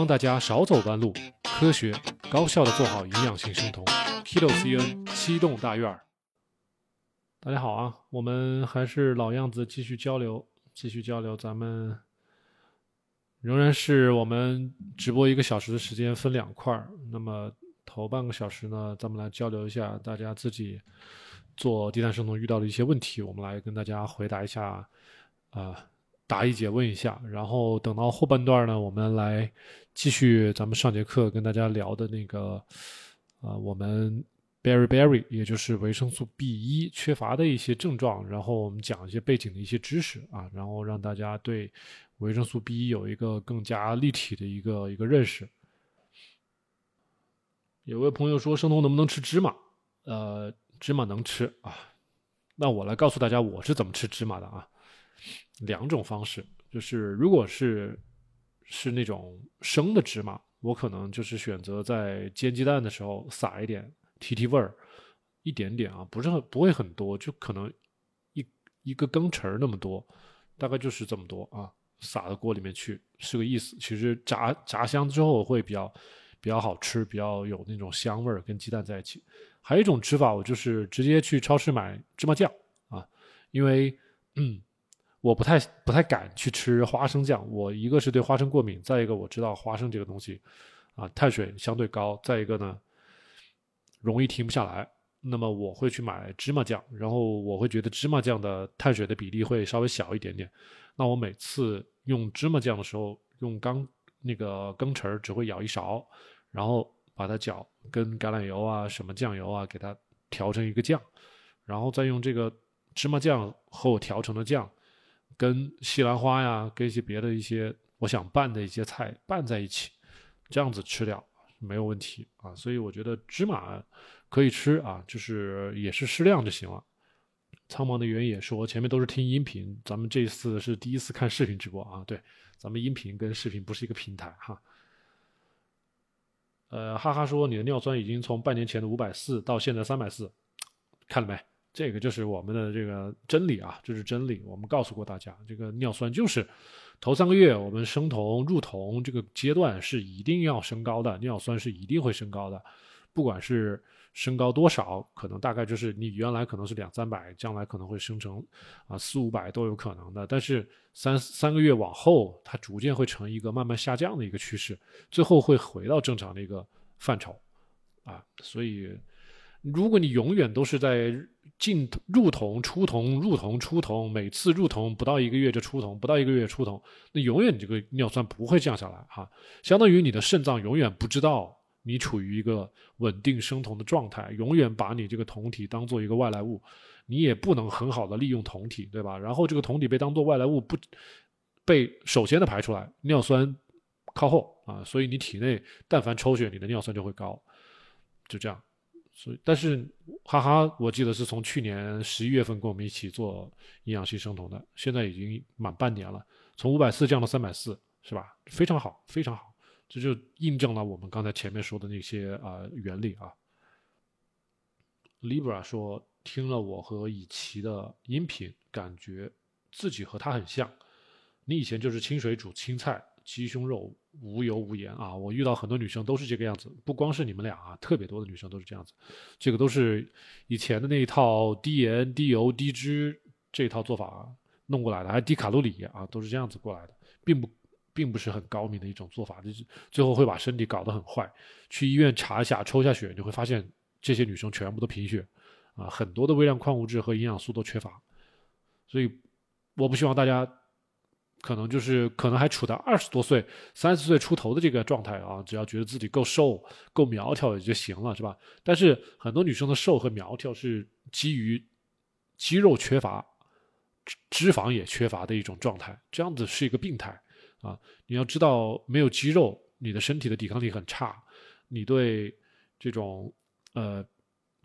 帮大家少走弯路，科学高效的做好营养性生酮。Kilo CN 七栋大院，大家好啊，我们还是老样子，继续交流，继续交流。咱们仍然是我们直播一个小时的时间，分两块儿。那么头半个小时呢，咱们来交流一下大家自己做低碳生酮遇到的一些问题，我们来跟大家回答一下啊。答疑解问一下，然后等到后半段呢，我们来继续咱们上节课跟大家聊的那个，啊，我们 berry berry，也就是维生素 B 一缺乏的一些症状，然后我们讲一些背景的一些知识啊，然后让大家对维生素 B 一有一个更加立体的一个一个认识。有位朋友说生酮能不能吃芝麻？呃，芝麻能吃啊，那我来告诉大家我是怎么吃芝麻的啊。两种方式，就是如果是是那种生的芝麻，我可能就是选择在煎鸡蛋的时候撒一点提提味儿，一点点啊，不是很不会很多，就可能一一个羹匙那么多，大概就是这么多啊，撒到锅里面去是个意思。其实炸炸香之后会比较比较好吃，比较有那种香味儿跟鸡蛋在一起。还有一种吃法，我就是直接去超市买芝麻酱啊，因为嗯。我不太不太敢去吃花生酱，我一个是对花生过敏，再一个我知道花生这个东西，啊，碳水相对高，再一个呢，容易停不下来。那么我会去买芝麻酱，然后我会觉得芝麻酱的碳水的比例会稍微小一点点。那我每次用芝麻酱的时候，用缸那个羹匙只会舀一勺，然后把它搅跟橄榄油啊什么酱油啊给它调成一个酱，然后再用这个芝麻酱和我调成的酱。跟西兰花呀，跟一些别的一些我想拌的一些菜拌在一起，这样子吃掉没有问题啊。所以我觉得芝麻可以吃啊，就是也是适量就行了。苍茫的原野说前面都是听音频，咱们这次是第一次看视频直播啊。对，咱们音频跟视频不是一个平台哈。呃，哈哈说你的尿酸已经从半年前的五百四到现在三百四，看了没？这个就是我们的这个真理啊，这是真理。我们告诉过大家，这个尿酸就是头三个月我们生酮入酮这个阶段是一定要升高的，尿酸是一定会升高的。不管是升高多少，可能大概就是你原来可能是两三百，将来可能会生成啊四五百都有可能的。但是三三个月往后，它逐渐会成一个慢慢下降的一个趋势，最后会回到正常的一个范畴啊。所以，如果你永远都是在进入酮、出酮、入酮、出酮，每次入酮不到一个月就出酮，不到一个月出酮，那永远你这个尿酸不会降下来哈。相当于你的肾脏永远不知道你处于一个稳定生酮的状态，永远把你这个酮体当做一个外来物，你也不能很好的利用酮体，对吧？然后这个酮体被当做外来物不被首先的排出来，尿酸靠后啊，所以你体内但凡抽血，你的尿酸就会高，就这样。所以，但是，哈哈，我记得是从去年十一月份跟我们一起做营养系生酮的，现在已经满半年了，从五百四降到三百四，是吧？非常好，非常好，这就印证了我们刚才前面说的那些啊原理啊。Libra 说，听了我和以奇的音频，感觉自己和他很像。你以前就是清水煮青菜。鸡胸肉无油无盐啊！我遇到很多女生都是这个样子，不光是你们俩啊，特别多的女生都是这样子。这个都是以前的那一套低盐、低油、低脂这一套做法弄过来的，还低卡路里啊，都是这样子过来的，并不并不是很高明的一种做法，就是最后会把身体搞得很坏。去医院查一下，抽下血，你会发现这些女生全部都贫血啊，很多的微量矿物质和营养素都缺乏。所以我不希望大家。可能就是可能还处在二十多岁、三十岁出头的这个状态啊，只要觉得自己够瘦、够苗条也就行了，是吧？但是很多女生的瘦和苗条是基于肌肉缺乏、脂肪也缺乏的一种状态，这样子是一个病态啊！你要知道，没有肌肉，你的身体的抵抗力很差，你对这种呃。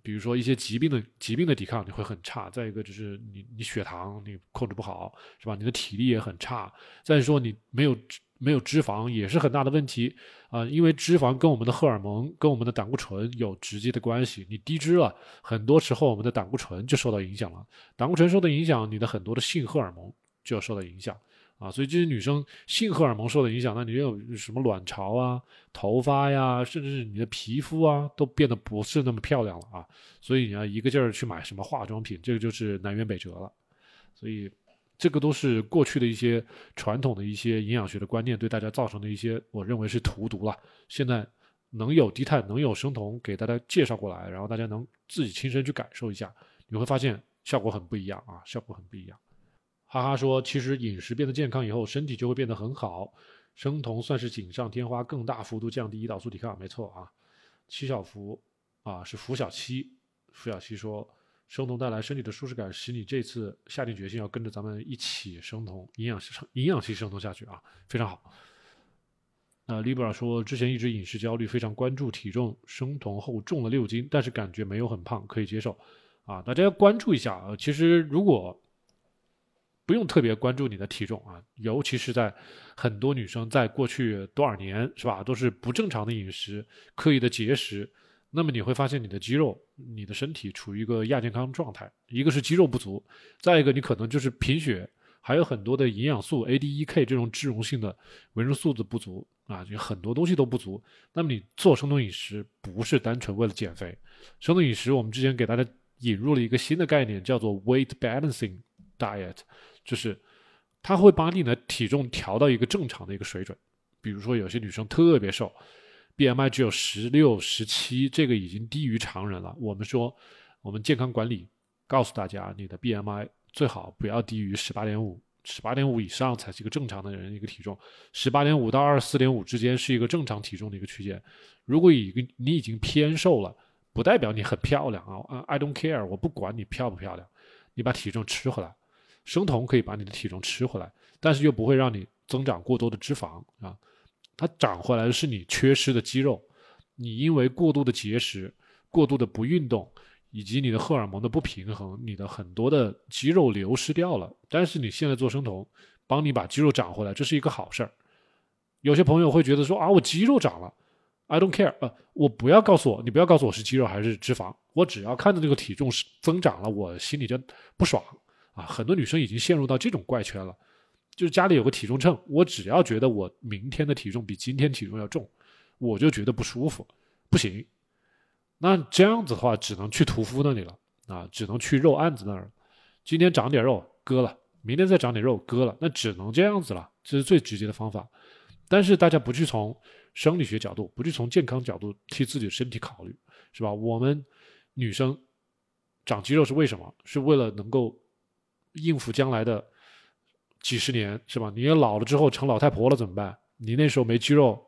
比如说一些疾病的疾病的抵抗你会很差，再一个就是你你血糖你控制不好是吧？你的体力也很差。再说你没有没有脂肪也是很大的问题啊，因为脂肪跟我们的荷尔蒙跟我们的胆固醇有直接的关系。你低脂了，很多时候我们的胆固醇就受到影响了。胆固醇受到影响，你的很多的性荷尔蒙就要受到影响啊，所以这些女生性荷尔蒙受的影响，那你又有什么卵巢啊、头发呀，甚至是你的皮肤啊，都变得不是那么漂亮了啊。所以你要一个劲儿去买什么化妆品，这个就是南辕北辙了。所以这个都是过去的一些传统的一些营养学的观念对大家造成的一些，我认为是荼毒了。现在能有低碳，能有生酮，给大家介绍过来，然后大家能自己亲身去感受一下，你会发现效果很不一样啊，效果很不一样。哈哈说，其实饮食变得健康以后，身体就会变得很好。生酮算是锦上添花，更大幅度降低胰岛素抵抗，没错啊。七小福啊，是福小七，福小七说，生酮带来身体的舒适感，使你这次下定决心要跟着咱们一起生酮，营养营养系生酮下去啊，非常好。那，Libra 说，之前一直饮食焦虑，非常关注体重，生酮后重了六斤，但是感觉没有很胖，可以接受。啊，大家要关注一下啊。其实如果不用特别关注你的体重啊，尤其是在很多女生在过去多少年是吧，都是不正常的饮食、刻意的节食，那么你会发现你的肌肉、你的身体处于一个亚健康状态。一个是肌肉不足，再一个你可能就是贫血，还有很多的营养素 A、D、E、K 这种脂溶性的维生素的不足啊，就很多东西都不足。那么你做生酮饮食不是单纯为了减肥，生酮饮食我们之前给大家引入了一个新的概念，叫做 Weight Balancing Diet。就是它会把你的体重调到一个正常的一个水准，比如说有些女生特别瘦，BMI 只有十六、十七，这个已经低于常人了。我们说，我们健康管理告诉大家，你的 BMI 最好不要低于十八点五，十八点五以上才是一个正常的人一个体重，十八点五到二十四点五之间是一个正常体重的一个区间。如果一个你已经偏瘦了，不代表你很漂亮啊，I don't care，我不管你漂不漂亮，你把体重吃回来。生酮可以把你的体重吃回来，但是又不会让你增长过多的脂肪啊。它长回来的是你缺失的肌肉，你因为过度的节食、过度的不运动，以及你的荷尔蒙的不平衡，你的很多的肌肉流失掉了。但是你现在做生酮，帮你把肌肉长回来，这是一个好事儿。有些朋友会觉得说啊，我肌肉长了，I don't care，呃，我不要告诉我，你不要告诉我是肌肉还是脂肪，我只要看到这个体重是增长了，我心里就不爽。啊，很多女生已经陷入到这种怪圈了，就是家里有个体重秤，我只要觉得我明天的体重比今天体重要重，我就觉得不舒服，不行。那这样子的话，只能去屠夫那里了啊，只能去肉案子那儿。今天长点肉割了，明天再长点肉割了，那只能这样子了，这是最直接的方法。但是大家不去从生理学角度，不去从健康角度替自己的身体考虑，是吧？我们女生长肌肉是为什么？是为了能够。应付将来的几十年是吧？你也老了之后成老太婆了怎么办？你那时候没肌肉，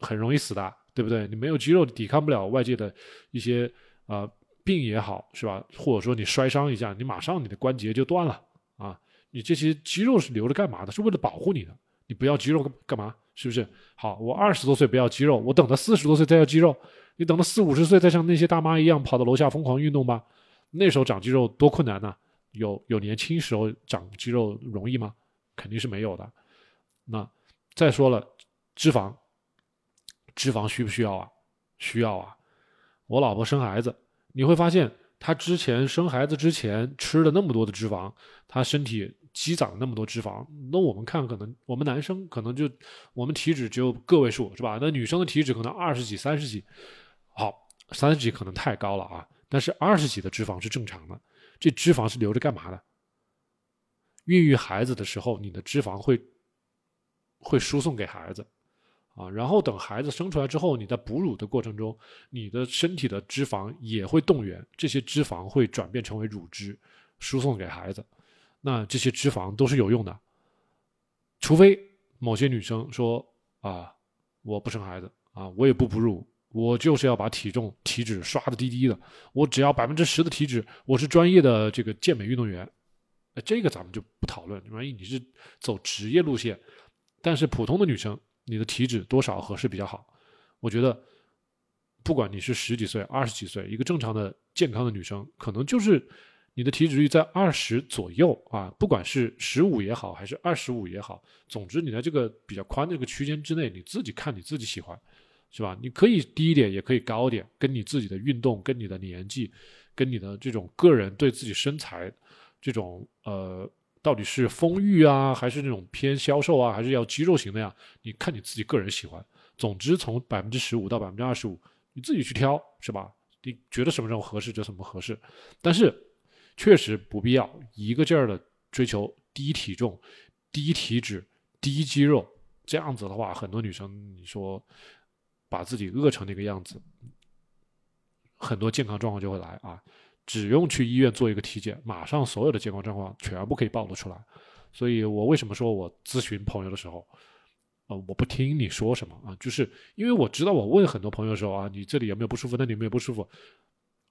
很容易死的，对不对？你没有肌肉抵抗不了外界的一些啊病也好是吧？或者说你摔伤一下，你马上你的关节就断了啊！你这些肌肉是留着干嘛的？是为了保护你的。你不要肌肉干嘛？是不是？好，我二十多岁不要肌肉，我等到四十多岁再要肌肉。你等到四五十岁再像那些大妈一样跑到楼下疯狂运动吧？那时候长肌肉多困难呐！有有年轻时候长肌肉容易吗？肯定是没有的。那再说了，脂肪，脂肪需不需要啊？需要啊。我老婆生孩子，你会发现她之前生孩子之前吃了那么多的脂肪，她身体积攒了那么多脂肪。那我们看，可能我们男生可能就我们体脂只有个位数，是吧？那女生的体脂可能二十几、三十几。好，三十几可能太高了啊，但是二十几的脂肪是正常的。这脂肪是留着干嘛的？孕育孩子的时候，你的脂肪会会输送给孩子，啊，然后等孩子生出来之后，你在哺乳的过程中，你的身体的脂肪也会动员，这些脂肪会转变成为乳汁，输送给孩子。那这些脂肪都是有用的，除非某些女生说啊，我不生孩子啊，我也不哺乳。我就是要把体重体脂刷的低低的，我只要百分之十的体脂，我是专业的这个健美运动员，呃，这个咱们就不讨论。万一你是走职业路线，但是普通的女生，你的体脂多少合适比较好？我觉得，不管你是十几岁、二十几岁，一个正常的健康的女生，可能就是你的体脂率在二十左右啊，不管是十五也好，还是二十五也好，总之你在这个比较宽的这个区间之内，你自己看你自己喜欢。是吧？你可以低一点，也可以高点，跟你自己的运动、跟你的年纪、跟你的这种个人对自己身材这种呃到底是丰腴啊，还是那种偏消瘦啊，还是要肌肉型的呀？你看你自己个人喜欢。总之，从百分之十五到百分之二十五，你自己去挑，是吧？你觉得什么时候合适就什么合适。但是，确实不必要一个劲儿的追求低体重、低体脂、低肌肉。这样子的话，很多女生你说把自己饿成那个样子，很多健康状况就会来啊。只用去医院做一个体检，马上所有的健康状况全部可以暴露出来。所以我为什么说我咨询朋友的时候，呃，我不听你说什么啊，就是因为我知道我问很多朋友的时候啊，你这里有没有不舒服？那里有没有不舒服？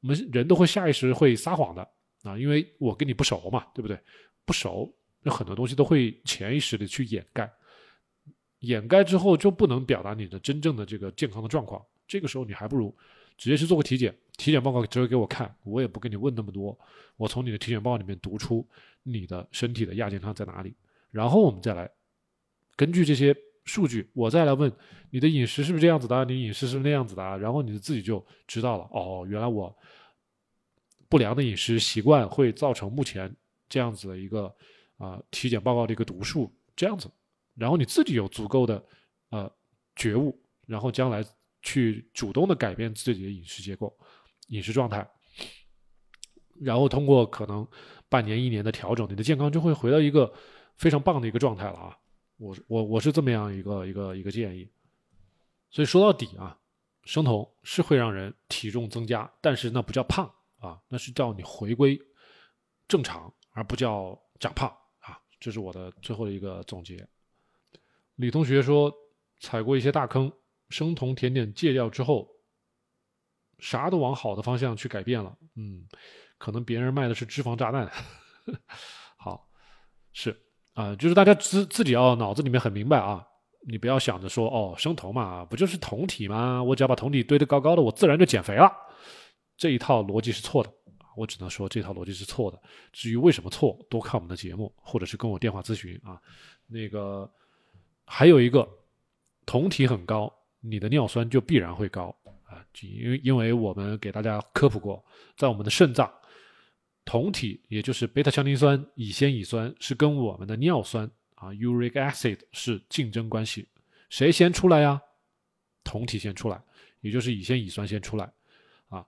我们人都会下意识会撒谎的啊，因为我跟你不熟嘛，对不对？不熟，那很多东西都会潜意识的去掩盖，掩盖之后就不能表达你的真正的这个健康的状况。这个时候你还不如。直接去做个体检，体检报告直接给我看，我也不跟你问那么多，我从你的体检报告里面读出你的身体的亚健康在哪里，然后我们再来根据这些数据，我再来问你的饮食是不是这样子的，你饮食是不是那样子的，然后你自己就知道了。哦，原来我不良的饮食习惯会造成目前这样子的一个啊体检报告的一个读数这样子，然后你自己有足够的呃觉悟，然后将来。去主动的改变自己的饮食结构、饮食状态，然后通过可能半年、一年的调整，你的健康就会回到一个非常棒的一个状态了啊！我我我是这么样一个一个一个建议。所以说到底啊，生酮是会让人体重增加，但是那不叫胖啊，那是叫你回归正常，而不叫长胖啊！这是我的最后的一个总结。李同学说踩过一些大坑。生酮甜点戒掉之后，啥都往好的方向去改变了。嗯，可能别人卖的是脂肪炸弹。好，是啊，就是大家自自己要脑子里面很明白啊，你不要想着说哦，生酮嘛，不就是酮体吗？我只要把酮体堆得高高的，我自然就减肥了。这一套逻辑是错的，我只能说这套逻辑是错的。至于为什么错，多看我们的节目，或者是跟我电话咨询啊。那个还有一个酮体很高。你的尿酸就必然会高啊，因为因为我们给大家科普过，在我们的肾脏，酮体也就是贝塔羟丁酸、乙酰乙酸是跟我们的尿酸啊 （uric acid） 是竞争关系，谁先出来呀？酮体先出来，也就是乙酰乙酸先出来啊，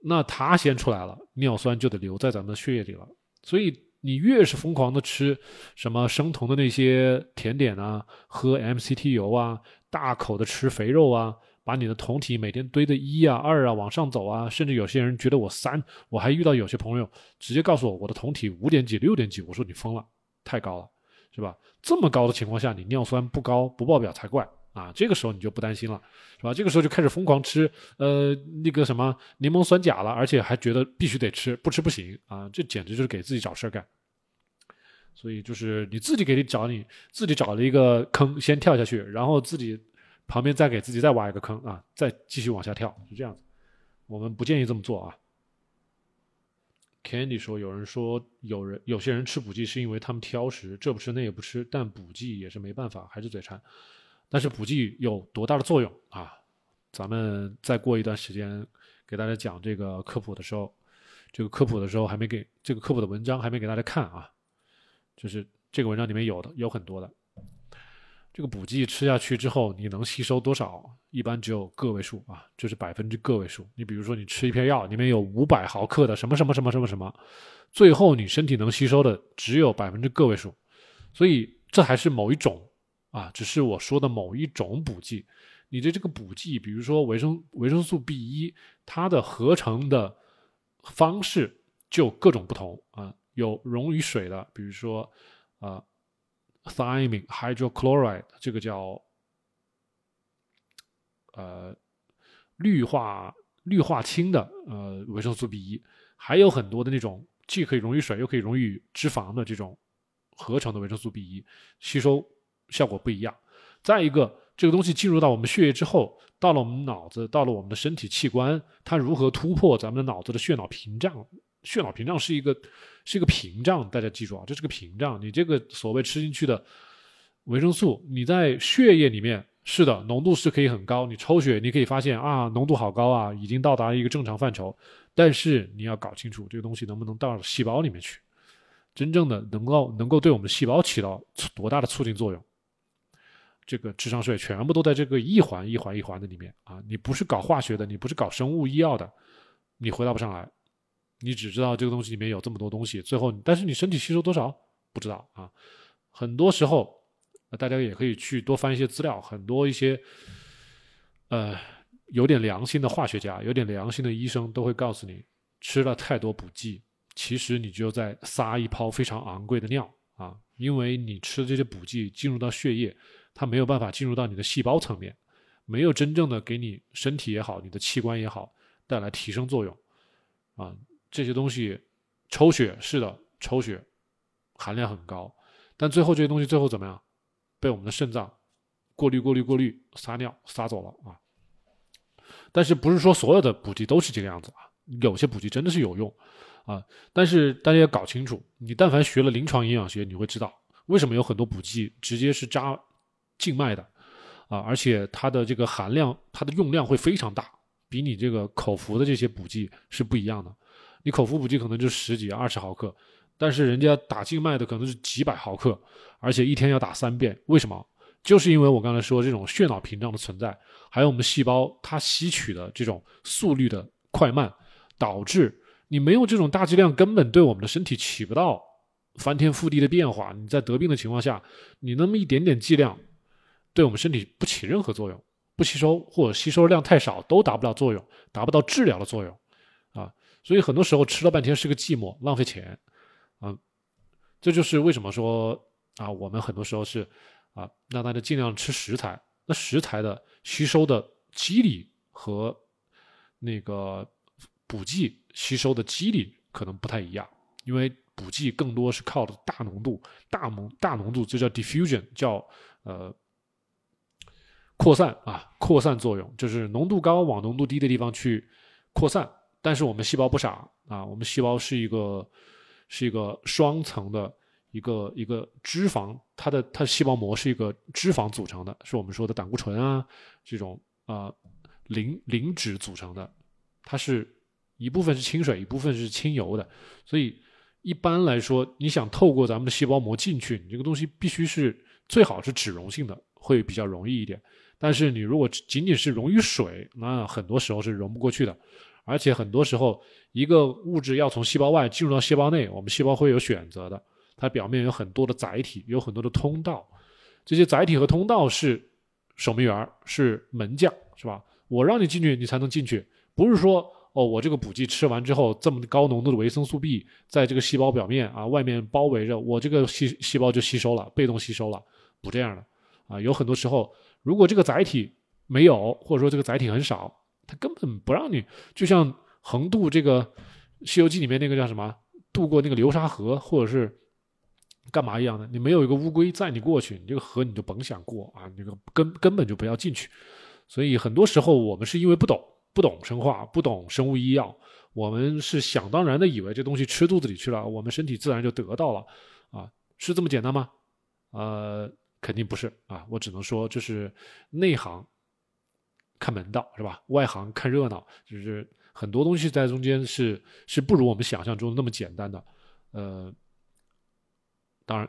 那它先出来了，尿酸就得留在咱们的血液里了。所以你越是疯狂的吃什么生酮的那些甜点啊，喝 MCT 油啊。大口的吃肥肉啊，把你的酮体每天堆的一啊二啊往上走啊，甚至有些人觉得我三，我还遇到有些朋友直接告诉我我的酮体五点几六点几，我说你疯了，太高了，是吧？这么高的情况下，你尿酸不高不爆表才怪啊！这个时候你就不担心了，是吧？这个时候就开始疯狂吃呃那个什么柠檬酸钾了，而且还觉得必须得吃，不吃不行啊！这简直就是给自己找事儿干。所以就是你自己给你找你自己找了一个坑，先跳下去，然后自己旁边再给自己再挖一个坑啊，再继续往下跳，是这样子。我们不建议这么做啊。Candy 说，有人说有人有些人吃补剂是因为他们挑食，这不吃那也不吃，但补剂也是没办法，还是嘴馋。但是补剂有多大的作用啊？咱们再过一段时间给大家讲这个科普的时候，这个科普的时候还没给这个科普的文章还没给大家看啊。就是这个文章里面有的有很多的，这个补剂吃下去之后，你能吸收多少？一般只有个位数啊，就是百分之个位数。你比如说，你吃一片药，里面有五百毫克的什么什么什么什么什么，最后你身体能吸收的只有百分之个位数。所以这还是某一种啊，只是我说的某一种补剂。你的这个补剂，比如说维生维生素 B 一，它的合成的方式就各种不同啊。有溶于水的，比如说，啊，thiamine hydrochloride，这个叫，呃，氯化氯化氢的呃维生素 B 一，还有很多的那种既可以溶于水又可以溶于脂肪的这种合成的维生素 B 一，吸收效果不一样。再一个，这个东西进入到我们血液之后，到了我们脑子，到了我们的身体器官，它如何突破咱们的脑子的血脑屏障？血脑屏障是一个是一个屏障，大家记住啊，这是个屏障。你这个所谓吃进去的维生素，你在血液里面是的浓度是可以很高，你抽血你可以发现啊浓度好高啊，已经到达一个正常范畴。但是你要搞清楚这个东西能不能到细胞里面去，真正的能够能够对我们细胞起到多大的促进作用？这个智商税全部都在这个一环一环一环的里面啊！你不是搞化学的，你不是搞生物医药的，你回答不上来。你只知道这个东西里面有这么多东西，最后但是你身体吸收多少不知道啊。很多时候，大家也可以去多翻一些资料，很多一些呃有点良心的化学家、有点良心的医生都会告诉你，吃了太多补剂，其实你就在撒一泡非常昂贵的尿啊，因为你吃的这些补剂进入到血液。它没有办法进入到你的细胞层面，没有真正的给你身体也好，你的器官也好带来提升作用，啊，这些东西抽血是的，抽血含量很高，但最后这些东西最后怎么样？被我们的肾脏过滤、过滤、过滤，撒尿撒走了啊。但是不是说所有的补剂都是这个样子啊？有些补剂真的是有用啊，但是大家要搞清楚，你但凡学了临床营养学，你会知道为什么有很多补剂直接是扎。静脉的，啊，而且它的这个含量，它的用量会非常大，比你这个口服的这些补剂是不一样的。你口服补剂可能就十几、二十毫克，但是人家打静脉的可能是几百毫克，而且一天要打三遍。为什么？就是因为我刚才说这种血脑屏障的存在，还有我们细胞它吸取的这种速率的快慢，导致你没有这种大剂量，根本对我们的身体起不到翻天覆地的变化。你在得病的情况下，你那么一点点剂量。对我们身体不起任何作用，不吸收或者吸收量太少都达不了作用，达不到治疗的作用，啊，所以很多时候吃了半天是个寂寞，浪费钱，啊，这就是为什么说啊，我们很多时候是啊，让大家尽量吃食材，那食材的吸收的机理和那个补剂吸收的机理可能不太一样，因为补剂更多是靠的大浓度、大浓大浓度，这叫 diffusion，叫呃。扩散啊，扩散作用就是浓度高往浓度低的地方去扩散，但是我们细胞不傻啊，我们细胞是一个是一个双层的一个一个脂肪，它的它的细胞膜是一个脂肪组成的，是我们说的胆固醇啊这种啊磷磷脂组成的，它是一部分是清水，一部分是清油的，所以一般来说，你想透过咱们的细胞膜进去，你这个东西必须是最好是脂溶性的，会比较容易一点。但是你如果仅仅是溶于水，那很多时候是溶不过去的，而且很多时候一个物质要从细胞外进入到细胞内，我们细胞会有选择的，它表面有很多的载体，有很多的通道，这些载体和通道是守门员，是门将，是吧？我让你进去，你才能进去，不是说哦，我这个补剂吃完之后，这么高浓度的维生素 B 在这个细胞表面啊外面包围着，我这个细细胞就吸收了，被动吸收了，不这样的啊，有很多时候。如果这个载体没有，或者说这个载体很少，它根本不让你，就像横渡这个《西游记》里面那个叫什么，渡过那个流沙河，或者是干嘛一样的，你没有一个乌龟载你过去，你这个河你就甭想过啊，那个根根本就不要进去。所以很多时候我们是因为不懂，不懂生化，不懂生物医药，我们是想当然的以为这东西吃肚子里去了，我们身体自然就得到了，啊，是这么简单吗？呃。肯定不是啊，我只能说就是内行看门道是吧？外行看热闹，就是很多东西在中间是是不如我们想象中那么简单的。呃，当然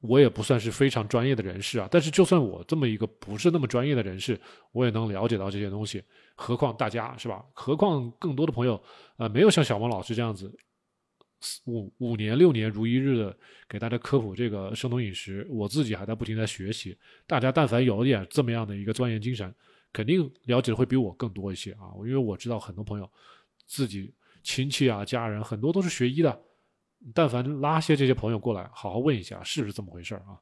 我也不算是非常专业的人士啊，但是就算我这么一个不是那么专业的人士，我也能了解到这些东西。何况大家是吧？何况更多的朋友呃，没有像小王老师这样子。五五年六年如一日的给大家科普这个生酮饮食，我自己还在不停在学习。大家但凡有点这么样的一个钻研精神，肯定了解的会比我更多一些啊！因为我知道很多朋友自己亲戚啊、家人很多都是学医的，但凡拉些这些朋友过来，好好问一下是不是这么回事啊？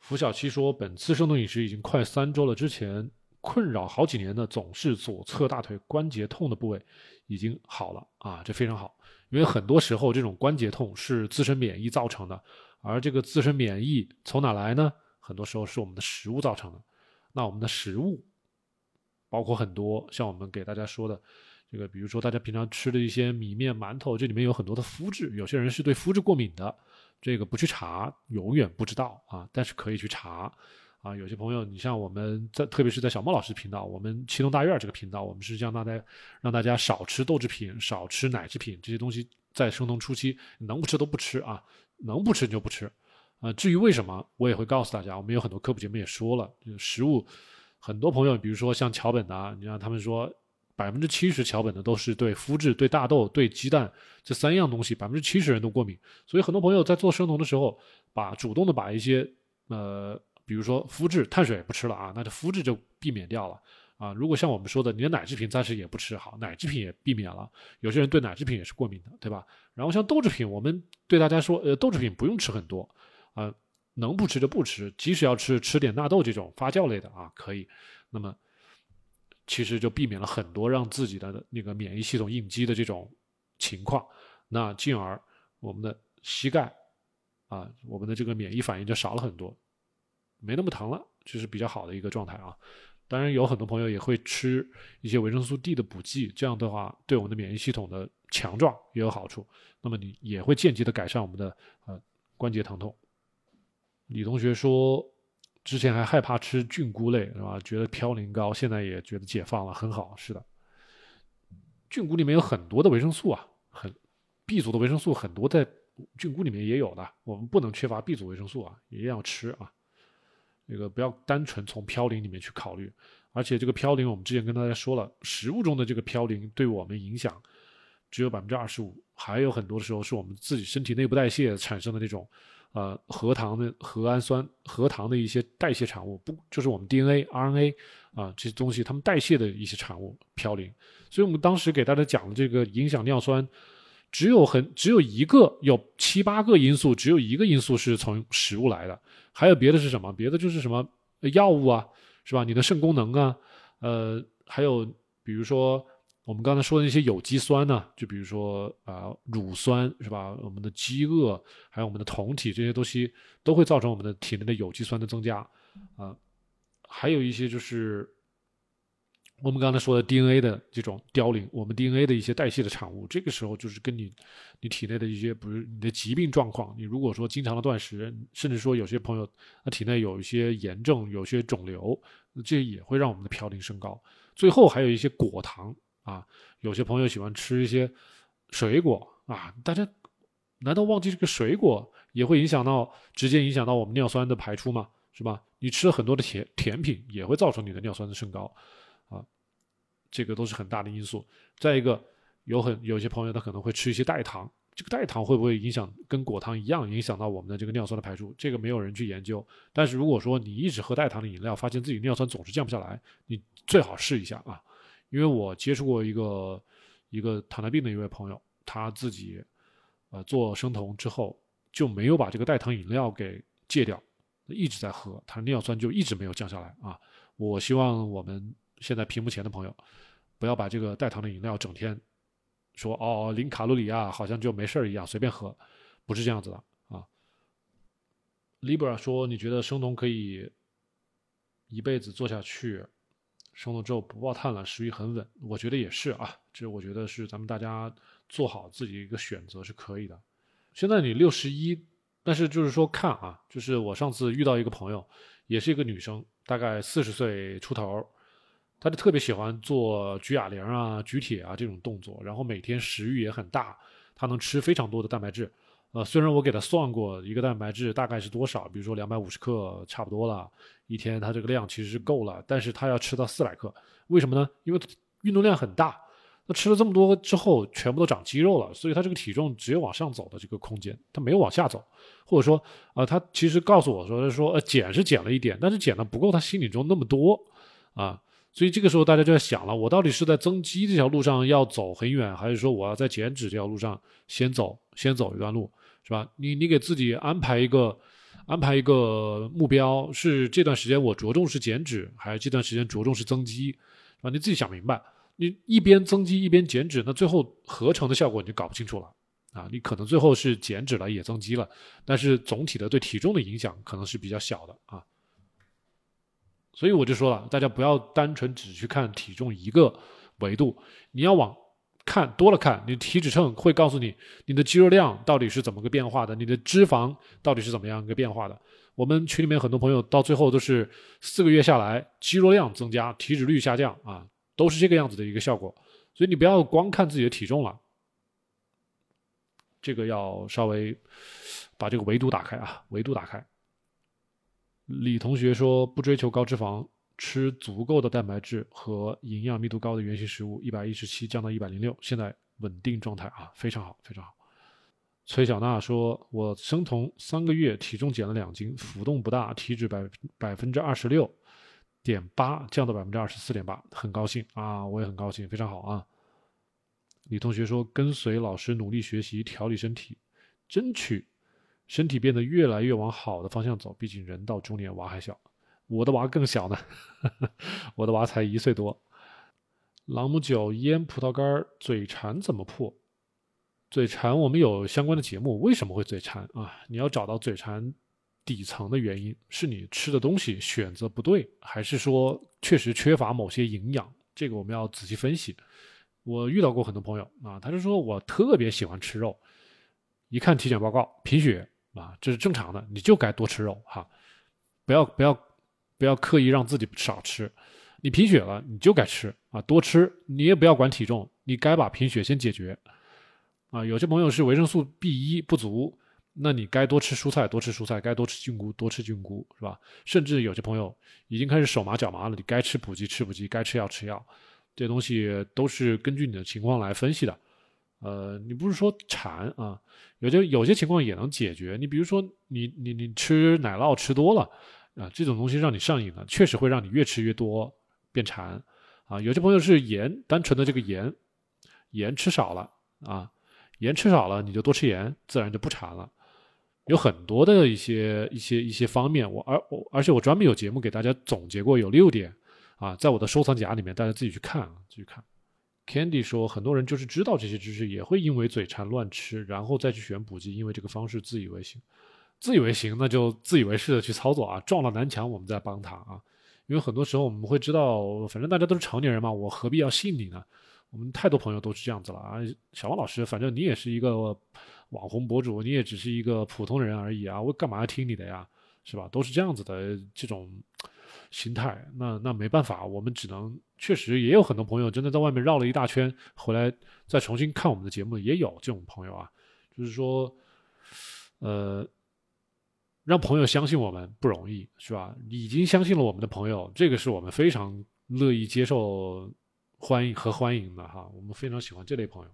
付小七说，本次生酮饮食已经快三周了，之前困扰好几年的总是左侧大腿关节痛的部位。已经好了啊，这非常好，因为很多时候这种关节痛是自身免疫造成的，而这个自身免疫从哪来呢？很多时候是我们的食物造成的。那我们的食物包括很多，像我们给大家说的这个，比如说大家平常吃的一些米面、馒头，这里面有很多的麸质，有些人是对麸质过敏的，这个不去查永远不知道啊，但是可以去查。啊，有些朋友，你像我们在，特别是在小莫老师频道，我们七东大院这个频道，我们是让大家让大家少吃豆制品，少吃奶制品，这些东西在生酮初期能不吃都不吃啊，能不吃就不吃啊。至于为什么，我也会告诉大家。我们有很多科普节目也说了，就食物，很多朋友，比如说像桥本的，你让他们说百分之七十桥本的都是对麸质、对大豆、对鸡蛋这三样东西，百分之七十人都过敏。所以很多朋友在做生酮的时候，把主动的把一些呃，比如说麸质、碳水也不吃了啊，那这麸质就避免掉了。啊，如果像我们说的，你的奶制品暂时也不吃好，奶制品也避免了。有些人对奶制品也是过敏的，对吧？然后像豆制品，我们对大家说，呃，豆制品不用吃很多，啊，能不吃就不吃，即使要吃，吃点纳豆这种发酵类的啊，可以。那么，其实就避免了很多让自己的那个免疫系统应激的这种情况，那进而我们的膝盖啊，我们的这个免疫反应就少了很多，没那么疼了，这是比较好的一个状态啊。当然，有很多朋友也会吃一些维生素 D 的补剂，这样的话对我们的免疫系统的强壮也有好处。那么你也会间接的改善我们的呃关节疼痛。李同学说，之前还害怕吃菌菇类是吧？觉得嘌呤高，现在也觉得解放了，很好。是的，菌菇里面有很多的维生素啊，很 B 族的维生素很多在菌菇里面也有的，我们不能缺乏 B 族维生素啊，一定要吃啊。这个不要单纯从嘌呤里面去考虑，而且这个嘌呤我们之前跟大家说了，食物中的这个嘌呤对我们影响只有百分之二十五，还有很多的时候是我们自己身体内部代谢产生的那种呃核糖的核氨酸、核糖的一些代谢产物，不就是我们 DNA、RNA 啊这些东西它们代谢的一些产物嘌呤，所以我们当时给大家讲的这个影响尿酸。只有很只有一个，有七八个因素，只有一个因素是从食物来的，还有别的是什么？别的就是什么药物啊，是吧？你的肾功能啊，呃，还有比如说我们刚才说的那些有机酸呢，就比如说啊乳酸，是吧？我们的饥饿，还有我们的酮体这些东西，都会造成我们的体内的有机酸的增加啊，还有一些就是。我们刚才说的 DNA 的这种凋零，我们 DNA 的一些代谢的产物，这个时候就是跟你你体内的一些，不是你的疾病状况。你如果说经常的断食，甚至说有些朋友他体内有一些炎症、有些肿瘤，这也会让我们的嘌呤升高。最后还有一些果糖啊，有些朋友喜欢吃一些水果啊，大家难道忘记这个水果也会影响到直接影响到我们尿酸的排出吗？是吧？你吃了很多的甜甜品，也会造成你的尿酸的升高。啊这个都是很大的因素。再一个，有很有些朋友他可能会吃一些代糖，这个代糖会不会影响跟果糖一样影响到我们的这个尿酸的排出？这个没有人去研究。但是如果说你一直喝代糖的饮料，发现自己尿酸总是降不下来，你最好试一下啊。因为我接触过一个一个糖尿病的一位朋友，他自己呃做生酮之后就没有把这个代糖饮料给戒掉，一直在喝，他尿酸就一直没有降下来啊。我希望我们。现在屏幕前的朋友，不要把这个代糖的饮料整天说哦零卡路里啊，好像就没事儿一样随便喝，不是这样子的啊。Libra 说你觉得生酮可以一辈子做下去，生酮之后不爆碳了，食欲很稳，我觉得也是啊，这我觉得是咱们大家做好自己一个选择是可以的。现在你六十一，但是就是说看啊，就是我上次遇到一个朋友，也是一个女生，大概四十岁出头。他就特别喜欢做举哑铃啊、举铁啊这种动作，然后每天食欲也很大，他能吃非常多的蛋白质。呃，虽然我给他算过一个蛋白质大概是多少，比如说两百五十克差不多了，一天他这个量其实是够了，但是他要吃到四百克，为什么呢？因为运动量很大，那吃了这么多之后全部都长肌肉了，所以他这个体重只有往上走的这个空间，他没有往下走，或者说啊，他其实告诉我说，他说呃减是减了一点，但是减的不够他心里中那么多啊。所以这个时候大家就在想了，我到底是在增肌这条路上要走很远，还是说我要在减脂这条路上先走先走一段路，是吧？你你给自己安排一个安排一个目标，是这段时间我着重是减脂，还是这段时间着重是增肌，是吧？你自己想明白。你一边增肌一边减脂，那最后合成的效果你就搞不清楚了啊！你可能最后是减脂了也增肌了，但是总体的对体重的影响可能是比较小的啊。所以我就说了，大家不要单纯只去看体重一个维度，你要往看多了看，你体脂秤会告诉你你的肌肉量到底是怎么个变化的，你的脂肪到底是怎么样一个变化的。我们群里面很多朋友到最后都是四个月下来，肌肉量增加，体脂率下降啊，都是这个样子的一个效果。所以你不要光看自己的体重了，这个要稍微把这个维度打开啊，维度打开。李同学说不追求高脂肪，吃足够的蛋白质和营养密度高的原型食物，一百一十七降到一百零六，现在稳定状态啊，非常好，非常好。崔小娜说：“我生酮三个月，体重减了两斤，浮动不大，体脂百百分之二十六点八，降到百分之二十四点八，很高兴啊！我也很高兴，非常好啊。”李同学说：“跟随老师努力学习，调理身体，争取身体变得越来越往好的方向走。毕竟人到中年，娃还小，我的娃更小呢，我的娃才一岁多。”朗姆酒腌葡萄干，嘴馋怎么破？嘴馋，我们有相关的节目。为什么会嘴馋啊？你要找到嘴馋底层的原因，是你吃的东西选择不对，还是说确实缺乏某些营养？这个我们要仔细分析。我遇到过很多朋友啊，他就说我特别喜欢吃肉，一看体检报告贫血啊，这是正常的，你就该多吃肉哈，不要不要不要刻意让自己少吃，你贫血了你就该吃啊，多吃，你也不要管体重，你该把贫血先解决。啊，有些朋友是维生素 B 一不足，那你该多吃蔬菜，多吃蔬菜；该多吃菌菇，多吃菌菇，是吧？甚至有些朋友已经开始手麻脚麻了，你该吃补剂吃补剂，该吃药吃药，这东西都是根据你的情况来分析的。呃，你不是说馋啊？有些有些情况也能解决。你比如说，你你你吃奶酪吃多了啊，这种东西让你上瘾了，确实会让你越吃越多，变馋啊。有些朋友是盐，单纯的这个盐，盐吃少了啊。盐吃少了，你就多吃盐，自然就不馋了。有很多的一些一些一些方面，我而我而且我专门有节目给大家总结过，有六点啊，在我的收藏夹里面，大家自己去看啊，自己看。Candy 说，很多人就是知道这些知识，也会因为嘴馋乱吃，然后再去选补剂，因为这个方式自以为行，自以为行，那就自以为是的去操作啊，撞了南墙，我们再帮他啊。因为很多时候我们会知道，反正大家都是成年人嘛，我何必要信你呢？我们太多朋友都是这样子了啊，小王老师，反正你也是一个网红博主，你也只是一个普通人而已啊，我干嘛要听你的呀？是吧？都是这样子的这种心态，那那没办法，我们只能确实也有很多朋友真的在外面绕了一大圈回来再重新看我们的节目，也有这种朋友啊，就是说，呃，让朋友相信我们不容易，是吧？已经相信了我们的朋友，这个是我们非常乐意接受。欢迎和欢迎的哈，我们非常喜欢这类朋友。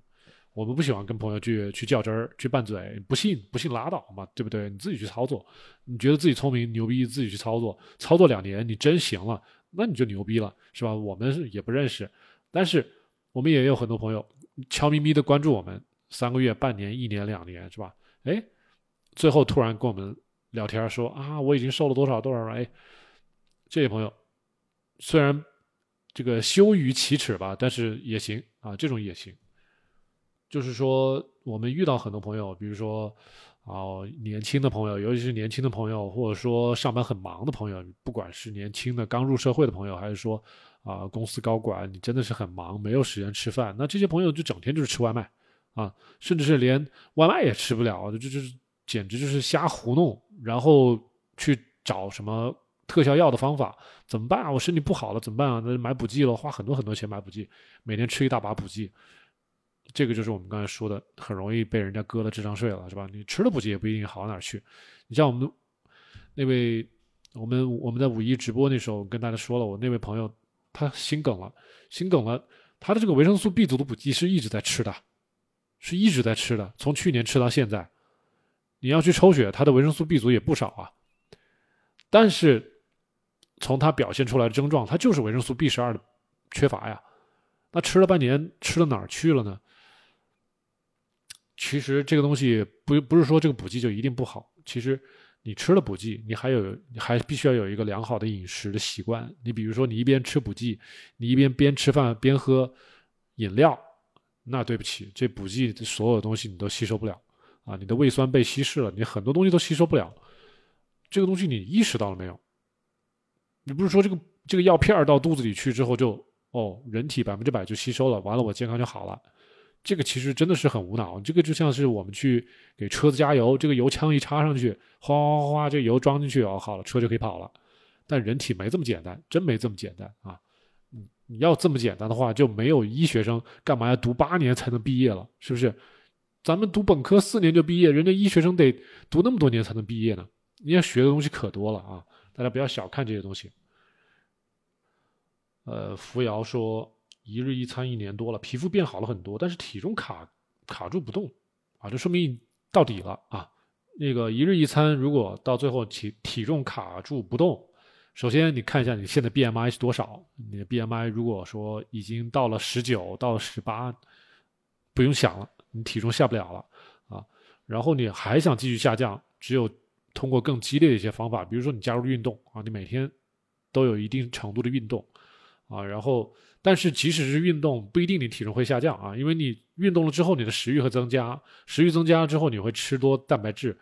我们不喜欢跟朋友去去较真儿、去拌嘴。不信不信拉倒嘛，对不对？你自己去操作，你觉得自己聪明牛逼，自己去操作。操作两年你真行了，那你就牛逼了，是吧？我们也不认识，但是我们也有很多朋友悄咪咪的关注我们，三个月、半年、一年、两年，是吧？哎，最后突然跟我们聊天说啊，我已经瘦了多少多少了。哎，这些朋友虽然。这个羞于启齿吧，但是也行啊，这种也行。就是说，我们遇到很多朋友，比如说啊，年轻的朋友，尤其是年轻的朋友，或者说上班很忙的朋友，不管是年轻的刚入社会的朋友，还是说啊公司高管，你真的是很忙，没有时间吃饭，那这些朋友就整天就是吃外卖啊，甚至是连外卖也吃不了，就就是简直就是瞎胡弄，然后去找什么。特效药的方法怎么办啊？我身体不好了怎么办啊？那买补剂了，花很多很多钱买补剂，每天吃一大把补剂，这个就是我们刚才说的，很容易被人家割了智商税了，是吧？你吃了补剂也不一定好到哪去。你像我们那位，我们我们在五一直播那时候跟大家说了，我那位朋友他心梗了，心梗了，他的这个维生素 B 族的补剂是一直在吃的，是一直在吃的，从去年吃到现在。你要去抽血，他的维生素 B 族也不少啊，但是。从他表现出来的症状，他就是维生素 B 十二的缺乏呀。那吃了半年，吃到哪儿去了呢？其实这个东西不不是说这个补剂就一定不好。其实你吃了补剂，你还有你还必须要有一个良好的饮食的习惯。你比如说，你一边吃补剂，你一边边吃饭边喝饮料，那对不起，这补剂所有东西你都吸收不了啊！你的胃酸被稀释了，你很多东西都吸收不了。这个东西你意识到了没有？你不是说这个这个药片到肚子里去之后就哦，人体百分之百就吸收了，完了我健康就好了。这个其实真的是很无脑。这个就像是我们去给车子加油，这个油枪一插上去，哗哗哗，这油装进去哦，好了，车就可以跑了。但人体没这么简单，真没这么简单啊！你你要这么简单的话，就没有医学生干嘛要读八年才能毕业了？是不是？咱们读本科四年就毕业，人家医学生得读那么多年才能毕业呢。你要学的东西可多了啊！大家不要小看这些东西。呃，扶摇说一日一餐一年多了，皮肤变好了很多，但是体重卡卡住不动啊，这说明到底了啊。那个一日一餐，如果到最后体体重卡住不动，首先你看一下你现在 BMI 是多少？你的 BMI 如果说已经到了十九到十八，不用想了，你体重下不了了啊。然后你还想继续下降，只有通过更激烈的一些方法，比如说你加入运动啊，你每天都有一定程度的运动啊。然后，但是即使是运动，不一定你体重会下降啊，因为你运动了之后，你的食欲会增加，食欲增加之后，你会吃多蛋白质。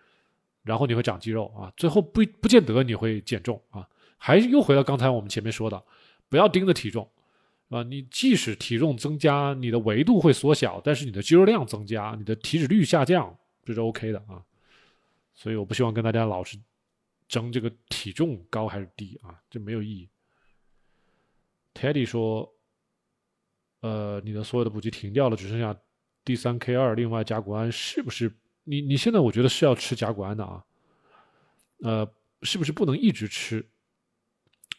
然后你会长肌肉啊，最后不不见得你会减重啊，还是又回到刚才我们前面说的，不要盯着体重，啊，你即使体重增加，你的维度会缩小，但是你的肌肉量增加，你的体脂率下降，这是 OK 的啊。所以我不希望跟大家老是争这个体重高还是低啊，这没有意义。Teddy 说，呃，你的所有的补给停掉了，只剩下 D 三 K 二，另外甲钴胺是不是？你你现在我觉得是要吃甲钴胺的啊，呃，是不是不能一直吃？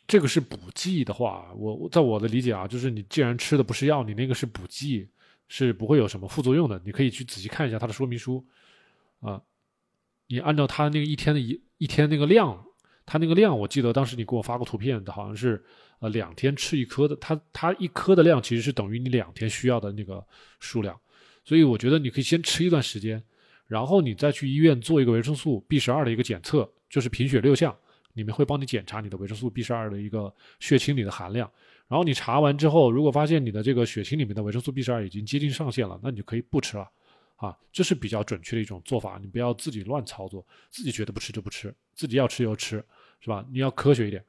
这个是补剂的话，我在我的理解啊，就是你既然吃的不是药，你那个是补剂，是不会有什么副作用的。你可以去仔细看一下它的说明书啊，你按照它那个一天的一一天那个量，它那个量，我记得当时你给我发过图片，好像是呃两天吃一颗的，它它一颗的量其实是等于你两天需要的那个数量，所以我觉得你可以先吃一段时间。然后你再去医院做一个维生素 B 十二的一个检测，就是贫血六项，里面会帮你检查你的维生素 B 十二的一个血清里的含量。然后你查完之后，如果发现你的这个血清里面的维生素 B 十二已经接近上限了，那你就可以不吃了，啊，这是比较准确的一种做法。你不要自己乱操作，自己觉得不吃就不吃，自己要吃就吃，是吧？你要科学一点。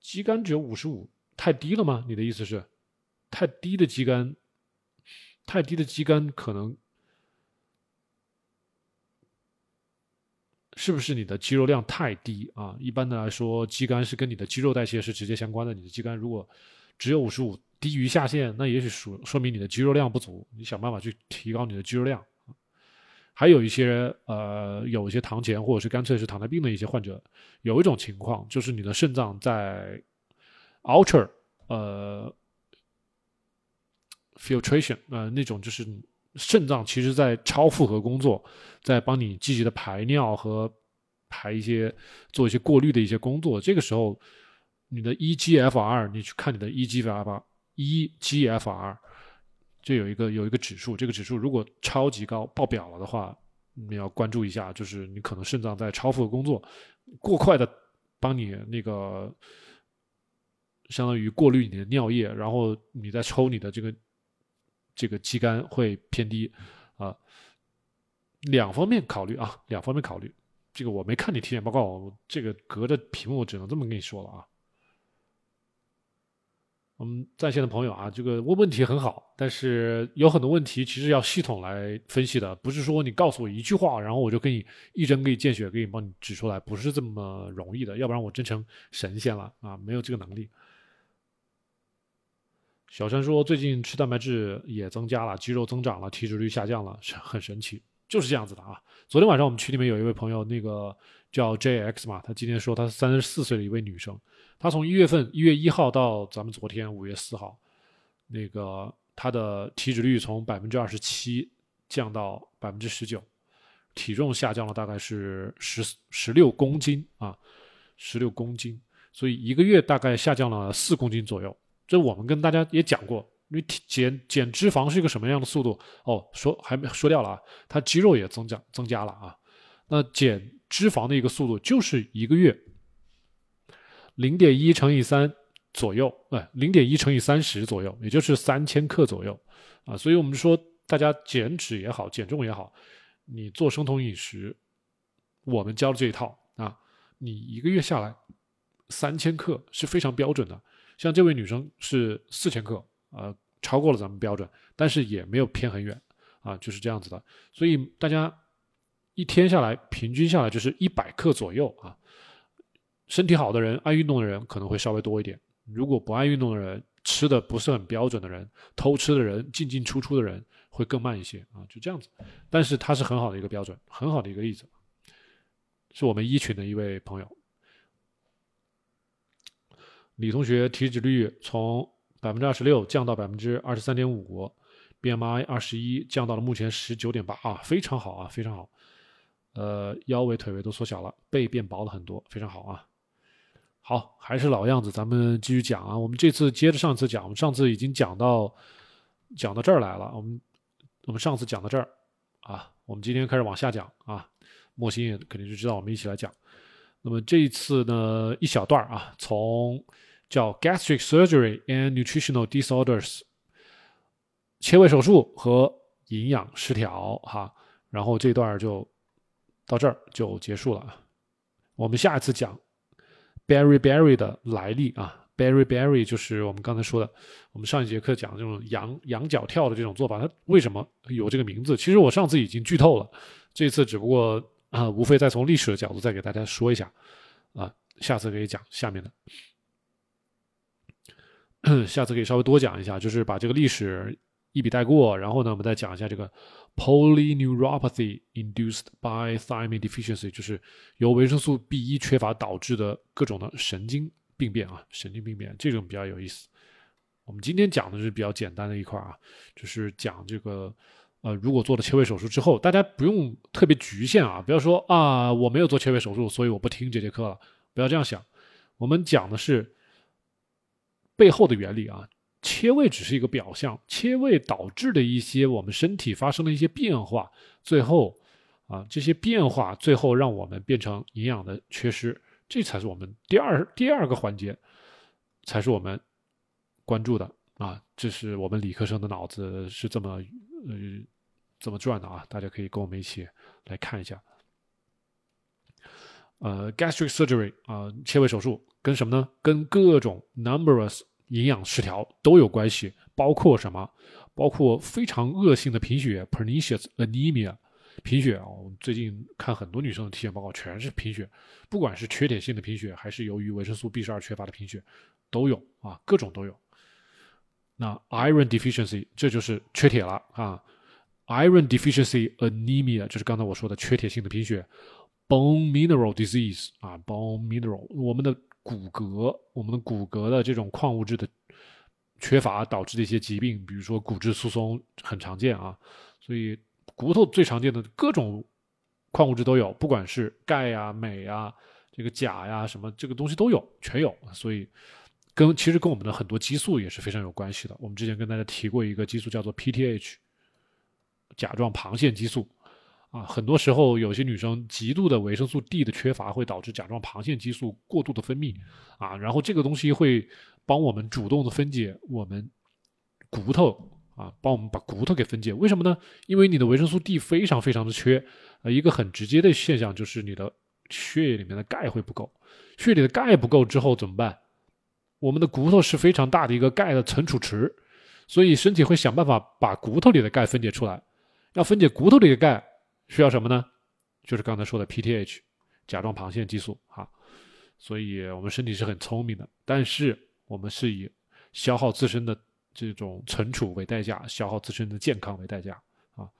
肌酐只有五十五，太低了吗？你的意思是，太低的肌酐，太低的肌酐可能。是不是你的肌肉量太低啊？一般的来说，肌酐是跟你的肌肉代谢是直接相关的。你的肌酐如果只有五十五，低于下限，那也许说说明你的肌肉量不足。你想办法去提高你的肌肉量。还有一些呃，有一些糖前或者是干脆是糖尿病的一些患者，有一种情况就是你的肾脏在 ultra 呃 filtration 呃那种就是。肾脏其实在超负荷工作，在帮你积极的排尿和排一些做一些过滤的一些工作。这个时候，你的 eGFR，你去看你的 eGFR，eGFR，就有一个有一个指数，这个指数如果超级高爆表了的话，你要关注一下，就是你可能肾脏在超负荷工作，过快的帮你那个相当于过滤你的尿液，然后你再抽你的这个。这个肌酐会偏低，啊，两方面考虑啊，两方面考虑。这个我没看你体检报告，这个隔着屏幕只能这么跟你说了啊。我们在线的朋友啊，这个问问题很好，但是有很多问题其实要系统来分析的，不是说你告诉我一句话，然后我就给你一针给你见血，给你帮你指出来，不是这么容易的。要不然我真成神仙了啊，没有这个能力。小山说：“最近吃蛋白质也增加了，肌肉增长了，体脂率下降了，很神奇，就是这样子的啊。”昨天晚上我们群里面有一位朋友，那个叫 JX 嘛，他今天说他三十四岁的一位女生，他从一月份一月一号到咱们昨天五月四号，那个他的体脂率从百分之二十七降到百分之十九，体重下降了大概是十十六公斤啊，十六公斤，所以一个月大概下降了四公斤左右。这我们跟大家也讲过，因为减减脂肪是一个什么样的速度？哦，说还没说掉了啊，它肌肉也增长增加了啊。那减脂肪的一个速度就是一个月零点一乘以三左右，哎，零点一乘以三十左右，也就是三千克左右啊。所以我们说，大家减脂也好，减重也好，你做生酮饮食，我们教的这一套啊，你一个月下来三千克是非常标准的。像这位女生是四千克，呃，超过了咱们标准，但是也没有偏很远，啊，就是这样子的。所以大家一天下来，平均下来就是一百克左右啊。身体好的人，爱运动的人可能会稍微多一点。如果不爱运动的人，吃的不是很标准的人，偷吃的人，进进出出的人，会更慢一些啊，就这样子。但是它是很好的一个标准，很好的一个例子，是我们一群的一位朋友，李同学体脂率从百分之二十六降到百分之二十三点五，BMI 二十一降到了目前十九点八啊，非常好啊，非常好。呃，腰围腿围都缩小了，背变薄了很多，非常好啊。好，还是老样子，咱们继续讲啊。我们这次接着上次讲，我们上次已经讲到讲到这儿来了。我们我们上次讲到这儿啊，我们今天开始往下讲啊。莫心也肯定就知道，我们一起来讲。那么这一次呢，一小段啊，从叫 gastric surgery and nutritional disorders 切胃手术和营养失调哈，然后这段就到这儿就结束了。我们下一次讲。Berry-berry 的来历啊，Berry-berry 就是我们刚才说的，我们上一节课讲的这种羊羊角跳的这种做法，它为什么有这个名字？其实我上次已经剧透了，这次只不过啊，无非再从历史的角度再给大家说一下啊，下次可以讲下面的，下次可以稍微多讲一下，就是把这个历史一笔带过，然后呢，我们再讲一下这个。Polyneuropathy induced by thiamine deficiency，就是由维生素 B 一缺乏导致的各种的神经病变啊，神经病变这种比较有意思。我们今天讲的是比较简单的一块啊，就是讲这个呃，如果做了切胃手术之后，大家不用特别局限啊，不要说啊我没有做切胃手术，所以我不听这节课了，不要这样想。我们讲的是背后的原理啊。切胃只是一个表象，切胃导致的一些我们身体发生的一些变化，最后啊这些变化最后让我们变成营养的缺失，这才是我们第二第二个环节，才是我们关注的啊。这是我们理科生的脑子是这么呃这么转的啊，大家可以跟我们一起来看一下。呃，gastric surgery 啊，切胃手术跟什么呢？跟各种 numerous。营养失调都有关系，包括什么？包括非常恶性的贫血 （pernicious anemia）。贫血啊，我们最近看很多女生的体检报告全是贫血，不管是缺铁性的贫血，还是由于维生素 B 十二缺乏的贫血，都有啊，各种都有。那 iron deficiency 这就是缺铁了啊，iron deficiency anemia 就是刚才我说的缺铁性的贫血。bone mineral disease 啊，bone mineral 我们的。骨骼，我们的骨骼的这种矿物质的缺乏导致的一些疾病，比如说骨质疏松很常见啊。所以骨头最常见的各种矿物质都有，不管是钙呀、镁呀、这个钾呀什么，这个东西都有，全有。所以跟其实跟我们的很多激素也是非常有关系的。我们之前跟大家提过一个激素叫做 PTH，甲状旁腺激素。啊，很多时候有些女生极度的维生素 D 的缺乏会导致甲状旁腺激素过度的分泌，啊，然后这个东西会帮我们主动的分解我们骨头，啊，帮我们把骨头给分解。为什么呢？因为你的维生素 D 非常非常的缺，呃，一个很直接的现象就是你的血液里面的钙会不够，血里的钙不够之后怎么办？我们的骨头是非常大的一个钙的存储池，所以身体会想办法把骨头里的钙分解出来，要分解骨头里的钙。需要什么呢？就是刚才说的 PTH，甲状旁腺激素哈。所以我们身体是很聪明的，但是我们是以消耗自身的这种存储为代价，消耗自身的健康为代价啊。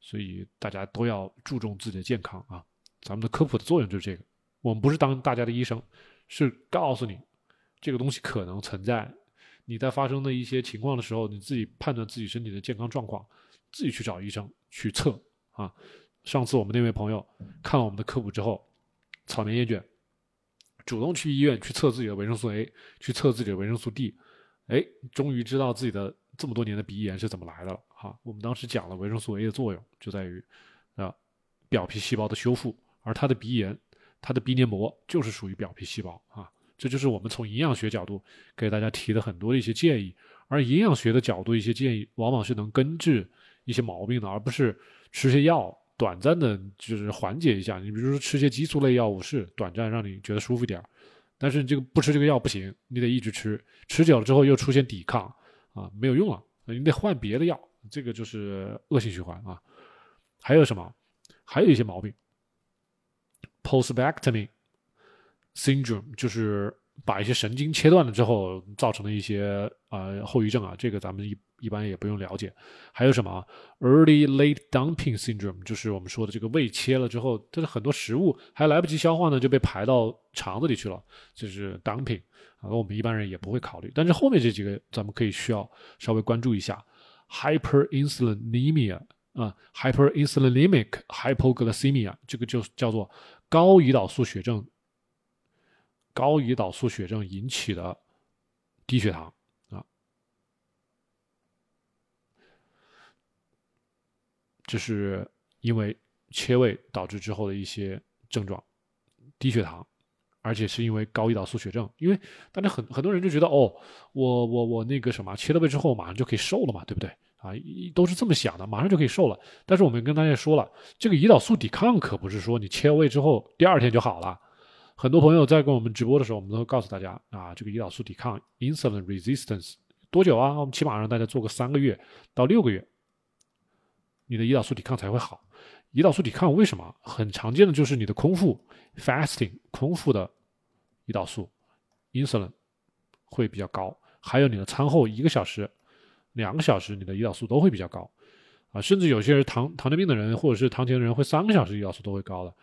所以大家都要注重自己的健康啊。咱们的科普的作用就是这个，我们不是当大家的医生，是告诉你这个东西可能存在。你在发生的一些情况的时候，你自己判断自己身体的健康状况，自己去找医生去测啊。上次我们那位朋友看了我们的科普之后，草莓厌倦，主动去医院去测自己的维生素 A，去测自己的维生素 D，哎，终于知道自己的这么多年的鼻炎是怎么来的了。哈，我们当时讲了维生素 A 的作用，就在于啊表皮细胞的修复，而他的鼻炎，他的鼻黏膜就是属于表皮细胞啊。这就是我们从营养学角度给大家提的很多的一些建议，而营养学的角度一些建议，往往是能根治一些毛病的，而不是吃些药。短暂的，就是缓解一下。你比如说吃些激素类药物，是短暂让你觉得舒服点儿，但是你这个不吃这个药不行，你得一直吃，吃久了之后又出现抵抗啊，没有用了，你得换别的药，这个就是恶性循环啊。还有什么？还有一些毛病，postbactomy syndrome，就是把一些神经切断了之后造成的一些呃后遗症啊，这个咱们一一般也不用了解。还有什么啊 early late dumping syndrome，就是我们说的这个胃切了之后，它是很多食物还来不及消化呢，就被排到肠子里去了，就是 dumping 啊，我们一般人也不会考虑。但是后面这几个咱们可以需要稍微关注一下，hyperinsulinemia 啊，hyperinsulinemic hypoglycemia，这个就叫做高胰岛素血症。高胰岛素血症引起的低血糖就，是因为切胃导致之后的一些症状，低血糖，而且是因为高胰岛素血症。因为大家很很多人就觉得哦，我我我那个什么切了胃之后马上就可以瘦了嘛，对不对啊？都是这么想的，马上就可以瘦了。但是我们跟大家说了，这个胰岛素抵抗可不是说你切胃之后第二天就好了。很多朋友在跟我们直播的时候，我们都会告诉大家啊，这个胰岛素抵抗 （insulin resistance） 多久啊？我们起码让大家做个三个月到六个月，你的胰岛素抵抗才会好。胰岛素抵抗为什么很常见的就是你的空腹 （fasting） 空腹的胰岛素 （insulin） 会比较高，还有你的餐后一个小时、两个小时，你的胰岛素都会比较高啊。甚至有些人糖糖尿病的人或者是糖前的人会三个小时胰岛素都会高的，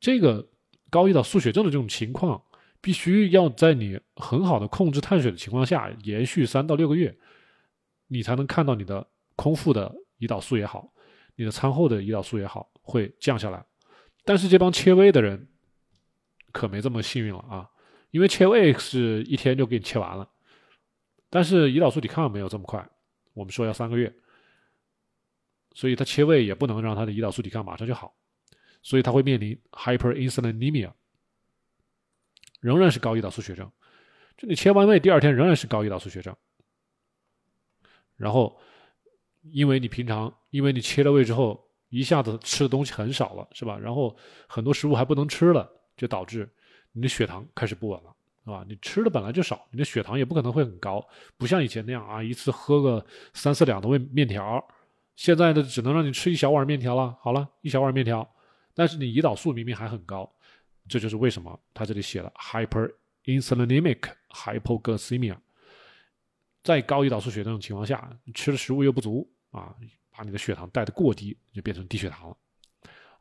这个。高胰岛素血症的这种情况，必须要在你很好的控制碳水的情况下，延续三到六个月，你才能看到你的空腹的胰岛素也好，你的餐后的胰岛素也好会降下来。但是这帮切胃的人可没这么幸运了啊，因为切胃是一天就给你切完了，但是胰岛素抵抗没有这么快，我们说要三个月，所以他切胃也不能让他的胰岛素抵抗马上就好。所以他会面临 hyperinsulinemia，仍然是高胰岛素血症。就你切完胃第二天仍然是高胰岛素血症，然后因为你平常因为你切了胃之后一下子吃的东西很少了，是吧？然后很多食物还不能吃了，就导致你的血糖开始不稳了，是吧？你吃的本来就少，你的血糖也不可能会很高，不像以前那样啊，一次喝个三四两的面面条，现在的只能让你吃一小碗面条了。好了，一小碗面条。但是你胰岛素明明还很高，这就是为什么他这里写了 hyperinsulinemic hypoglycemia，在高胰岛素血症的情况下，吃的食物又不足啊，把你的血糖带的过低，就变成低血糖了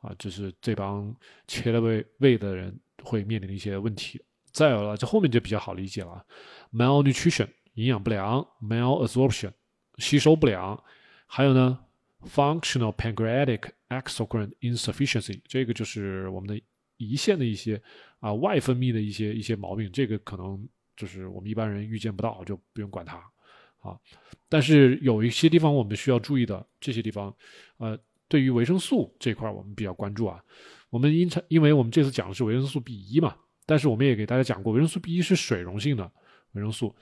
啊，这是这帮切了胃胃的人会面临的一些问题。再有了，这后面就比较好理解了，malnutrition 营养不良，malabsorption 吸收不良，还有呢。Functional pancreatic exocrine insufficiency，这个就是我们的胰腺的一些啊外分泌的一些一些毛病，这个可能就是我们一般人预见不到，就不用管它啊。但是有一些地方我们需要注意的，这些地方，呃，对于维生素这块我们比较关注啊。我们因因为我们这次讲的是维生素 B 一嘛，但是我们也给大家讲过，维生素 B 一是水溶性的维生素，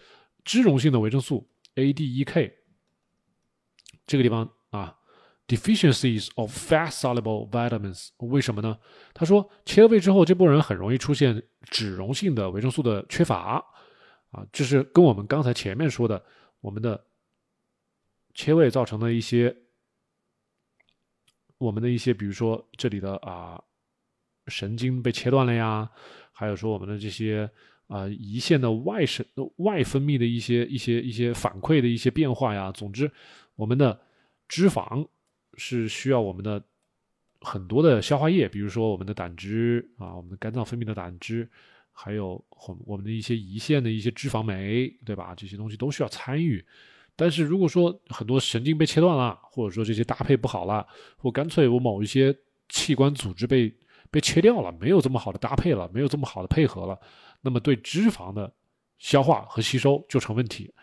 脂溶性的维生素 A、D、E、K，这个地方啊。Deficiencies of fat-soluble vitamins，为什么呢？他说，切了胃之后，这波人很容易出现脂溶性的维生素的缺乏啊，就是跟我们刚才前面说的，我们的切胃造成的一些，我们的一些，比如说这里的啊神经被切断了呀，还有说我们的这些啊胰腺的外神外分泌的一些一些一些反馈的一些变化呀，总之，我们的脂肪。是需要我们的很多的消化液，比如说我们的胆汁啊，我们的肝脏分泌的胆汁，还有我们的一些胰腺的一些脂肪酶，对吧？这些东西都需要参与。但是如果说很多神经被切断了，或者说这些搭配不好了，或干脆我某一些器官组织被被切掉了，没有这么好的搭配了，没有这么好的配合了，那么对脂肪的消化和吸收就成问题，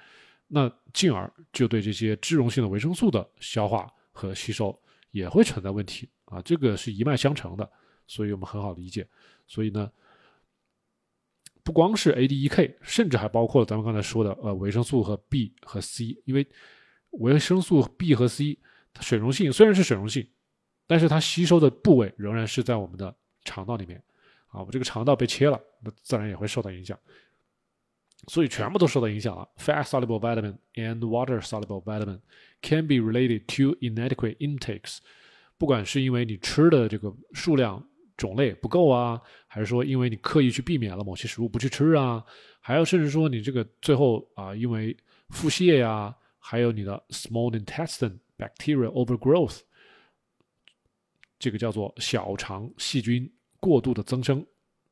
那进而就对这些脂溶性的维生素的消化。和吸收也会存在问题啊，这个是一脉相承的，所以我们很好理解。所以呢，不光是 A、D、E、K，甚至还包括了咱们刚才说的呃维生素和 B 和 C，因为维生素 B 和 C 它水溶性虽然是水溶性，但是它吸收的部位仍然是在我们的肠道里面啊，我这个肠道被切了，那自然也会受到影响。所以全部都受到影响了。Fat-soluble vitamin and water-soluble vitamin can be related to inadequate intakes。不管是因为你吃的这个数量种类不够啊，还是说因为你刻意去避免了某些食物不去吃啊，还有甚至说你这个最后啊，因为腹泻呀，还有你的 small intestine bacteria overgrowth，这个叫做小肠细菌过度的增生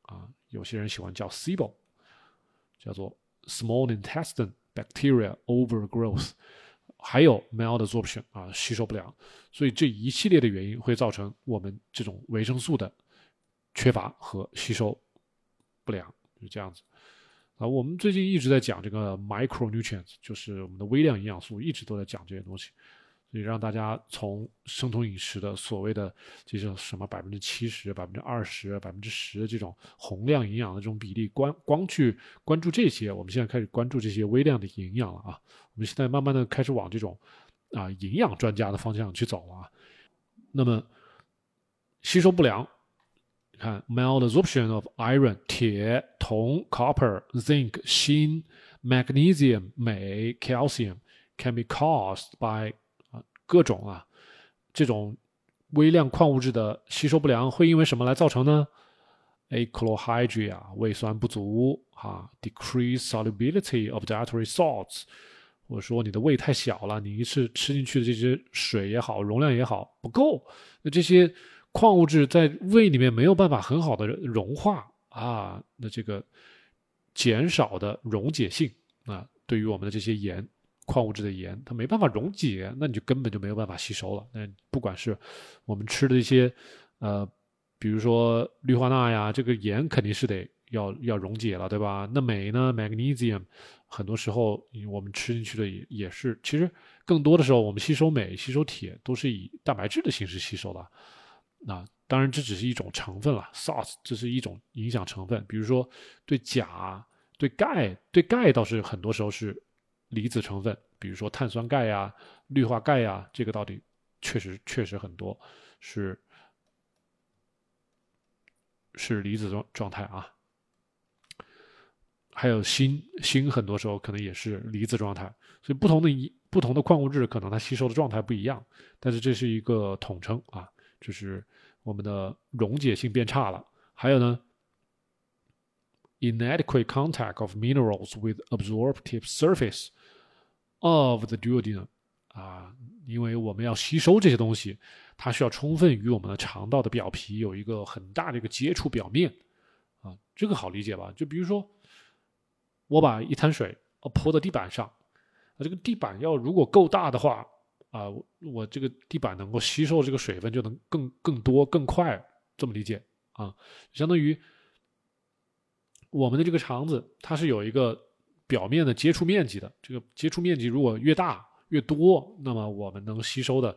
啊，有些人喜欢叫 SIBO，叫做 small intestine bacteria overgrowth。还有 malabsorption 啊，吸收不良，所以这一系列的原因会造成我们这种维生素的缺乏和吸收不良，就这样子啊。我们最近一直在讲这个 micronutrients，就是我们的微量营养素，一直都在讲这些东西。所以让大家从生酮饮食的所谓的这种什么百分之七十、百分之二十、百分之十这种宏量营养的这种比例，关光去关注这些，我们现在开始关注这些微量的营养了啊。我们现在慢慢的开始往这种啊营养专家的方向去走了啊。那么吸收不良，你看 malabsorption of iron 铁、铜、copper、zinc、锌、magnesium 镁、calcium can be caused by 啊各种啊，这种微量矿物质的吸收不良会因为什么来造成呢？A chlorhydria，胃酸不足哈，decrease solubility of dietary salts，或者说你的胃太小了，你一次吃进去的这些水也好，容量也好不够，那这些矿物质在胃里面没有办法很好的融化啊，那这个减少的溶解性啊，对于我们的这些盐。矿物质的盐，它没办法溶解，那你就根本就没有办法吸收了。那不管是我们吃的一些，呃，比如说氯化钠呀，这个盐肯定是得要要溶解了，对吧？那镁呢，magnesium，很多时候我们吃进去的也也是，其实更多的时候我们吸收镁、吸收铁都是以蛋白质的形式吸收的。那当然这只是一种成分了，salt 这是一种影响成分。比如说对钾、对钙、对钙倒是很多时候是。离子成分，比如说碳酸钙呀、氯化钙呀，这个到底确实确实很多是是离子状状态啊。还有锌，锌很多时候可能也是离子状态，所以不同的一不同的矿物质可能它吸收的状态不一样，但是这是一个统称啊，就是我们的溶解性变差了。还有呢？inadequate contact of minerals with absorptive surface of the duodenum 啊，因为我们要吸收这些东西，它需要充分与我们的肠道的表皮有一个很大的一个接触表面啊，这个好理解吧？就比如说，我把一滩水泼到地板上，啊，这个地板要如果够大的话啊，我这个地板能够吸收这个水分就能更更多更快，这么理解啊？相当于。我们的这个肠子，它是有一个表面的接触面积的。这个接触面积如果越大越多，那么我们能吸收的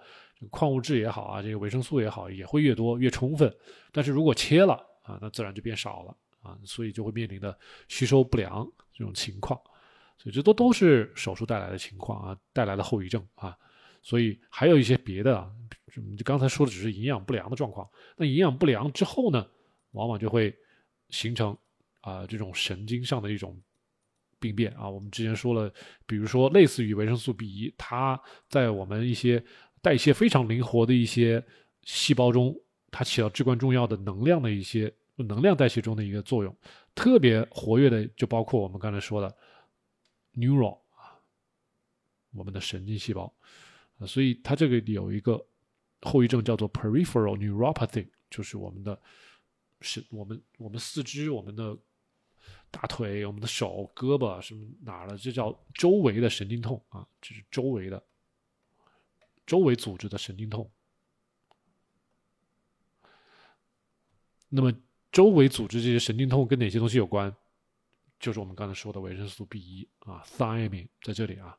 矿物质也好啊，这个维生素也好，也会越多越充分。但是如果切了啊，那自然就变少了啊，所以就会面临的吸收不良这种情况。所以这都都是手术带来的情况啊，带来的后遗症啊。所以还有一些别的啊，就刚才说的只是营养不良的状况。那营养不良之后呢，往往就会形成。啊，这种神经上的一种病变啊，我们之前说了，比如说类似于维生素 B 一，它在我们一些代谢非常灵活的一些细胞中，它起到至关重要的能量的一些能量代谢中的一个作用。特别活跃的就包括我们刚才说的 neural 啊，我们的神经细胞啊，所以它这个有一个后遗症叫做 peripheral neuropathy，就是我们的是我们我们四肢我们的。大腿、我们的手、胳膊什么哪儿的，这叫周围的神经痛啊，就是周围的、周围组织的神经痛。那么，周围组织这些神经痛跟哪些东西有关？就是我们刚才说的维生素 B 一啊，thiamine 在这里啊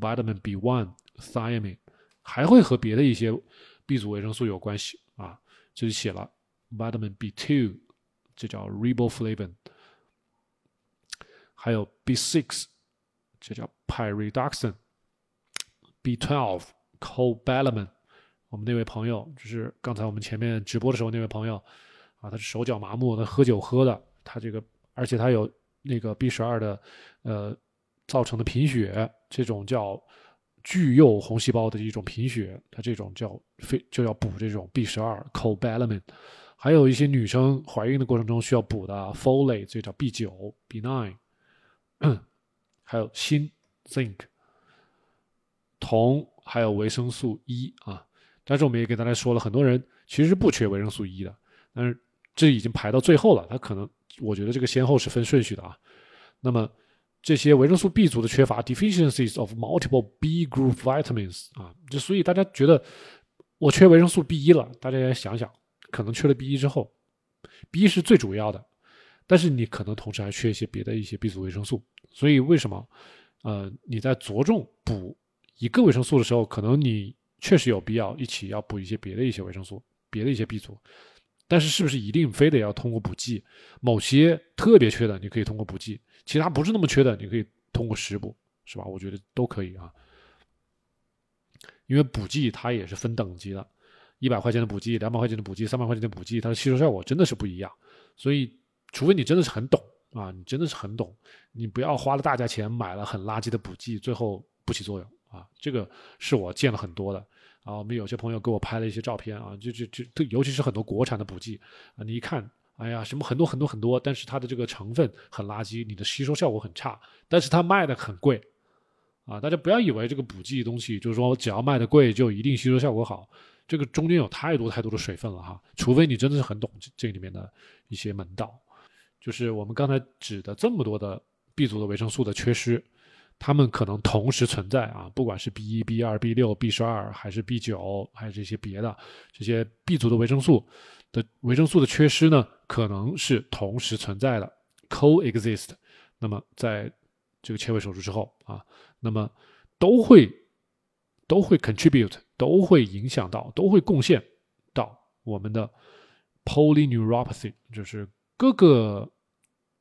，vitamin B one thiamine 还会和别的一些 B 组维生素有关系啊。这里写了 vitamin B two，这叫 riboflavin。还有 B six，这叫 pyridoxine；B twelve cobalamin。我们那位朋友就是刚才我们前面直播的时候那位朋友啊，他是手脚麻木，他喝酒喝的，他这个而且他有那个 B 十二的呃造成的贫血，这种叫巨幼红细胞的一种贫血，它这种叫非就要补这种 B 十二 cobalamin。还有一些女生怀孕的过程中需要补的 folate，这叫 B 九 B nine，还有锌 zinc，铜，还有维生素 E 啊。但是我们也给大家说了，很多人其实是不缺维生素 E 的，但是这已经排到最后了。它可能，我觉得这个先后是分顺序的啊。那么这些维生素 B 族的缺乏 （deficiencies of multiple B group vitamins） 啊，就所以大家觉得我缺维生素 B 一了，大家也想想，可能缺了 B 一之后，B 是最主要的，但是你可能同时还缺一些别的一些 B 族维生素。所以为什么，呃，你在着重补一个维生素的时候，可能你确实有必要一起要补一些别的一些维生素，别的一些 B 族。但是是不是一定非得要通过补剂？某些特别缺的，你可以通过补剂；其他不是那么缺的，你可以通过食补，是吧？我觉得都可以啊。因为补剂它也是分等级的，一百块钱的补剂、两百块钱的补剂、三百块钱的补剂，它的吸收效果真的是不一样。所以，除非你真的是很懂啊，你真的是很懂，你不要花了大价钱买了很垃圾的补剂，最后不起作用啊。这个是我见了很多的。啊，我们有些朋友给我拍了一些照片啊，就就就，尤其是很多国产的补剂啊，你一看，哎呀，什么很多很多很多，但是它的这个成分很垃圾，你的吸收效果很差，但是它卖的很贵，啊，大家不要以为这个补剂东西就是说只要卖的贵就一定吸收效果好，这个中间有太多太多的水分了哈，除非你真的是很懂这里面的一些门道，就是我们刚才指的这么多的 B 族的维生素的缺失。它们可能同时存在啊，不管是 B 一、B 二、B 六、B 十二，还是 B 九，还是这些别的这些 B 族的维生素的维生素的缺失呢，可能是同时存在的，coexist。那么在这个切胃手术之后啊，那么都会都会 contribute，都会影响到，都会贡献到我们的 polyneuropathy，就是各个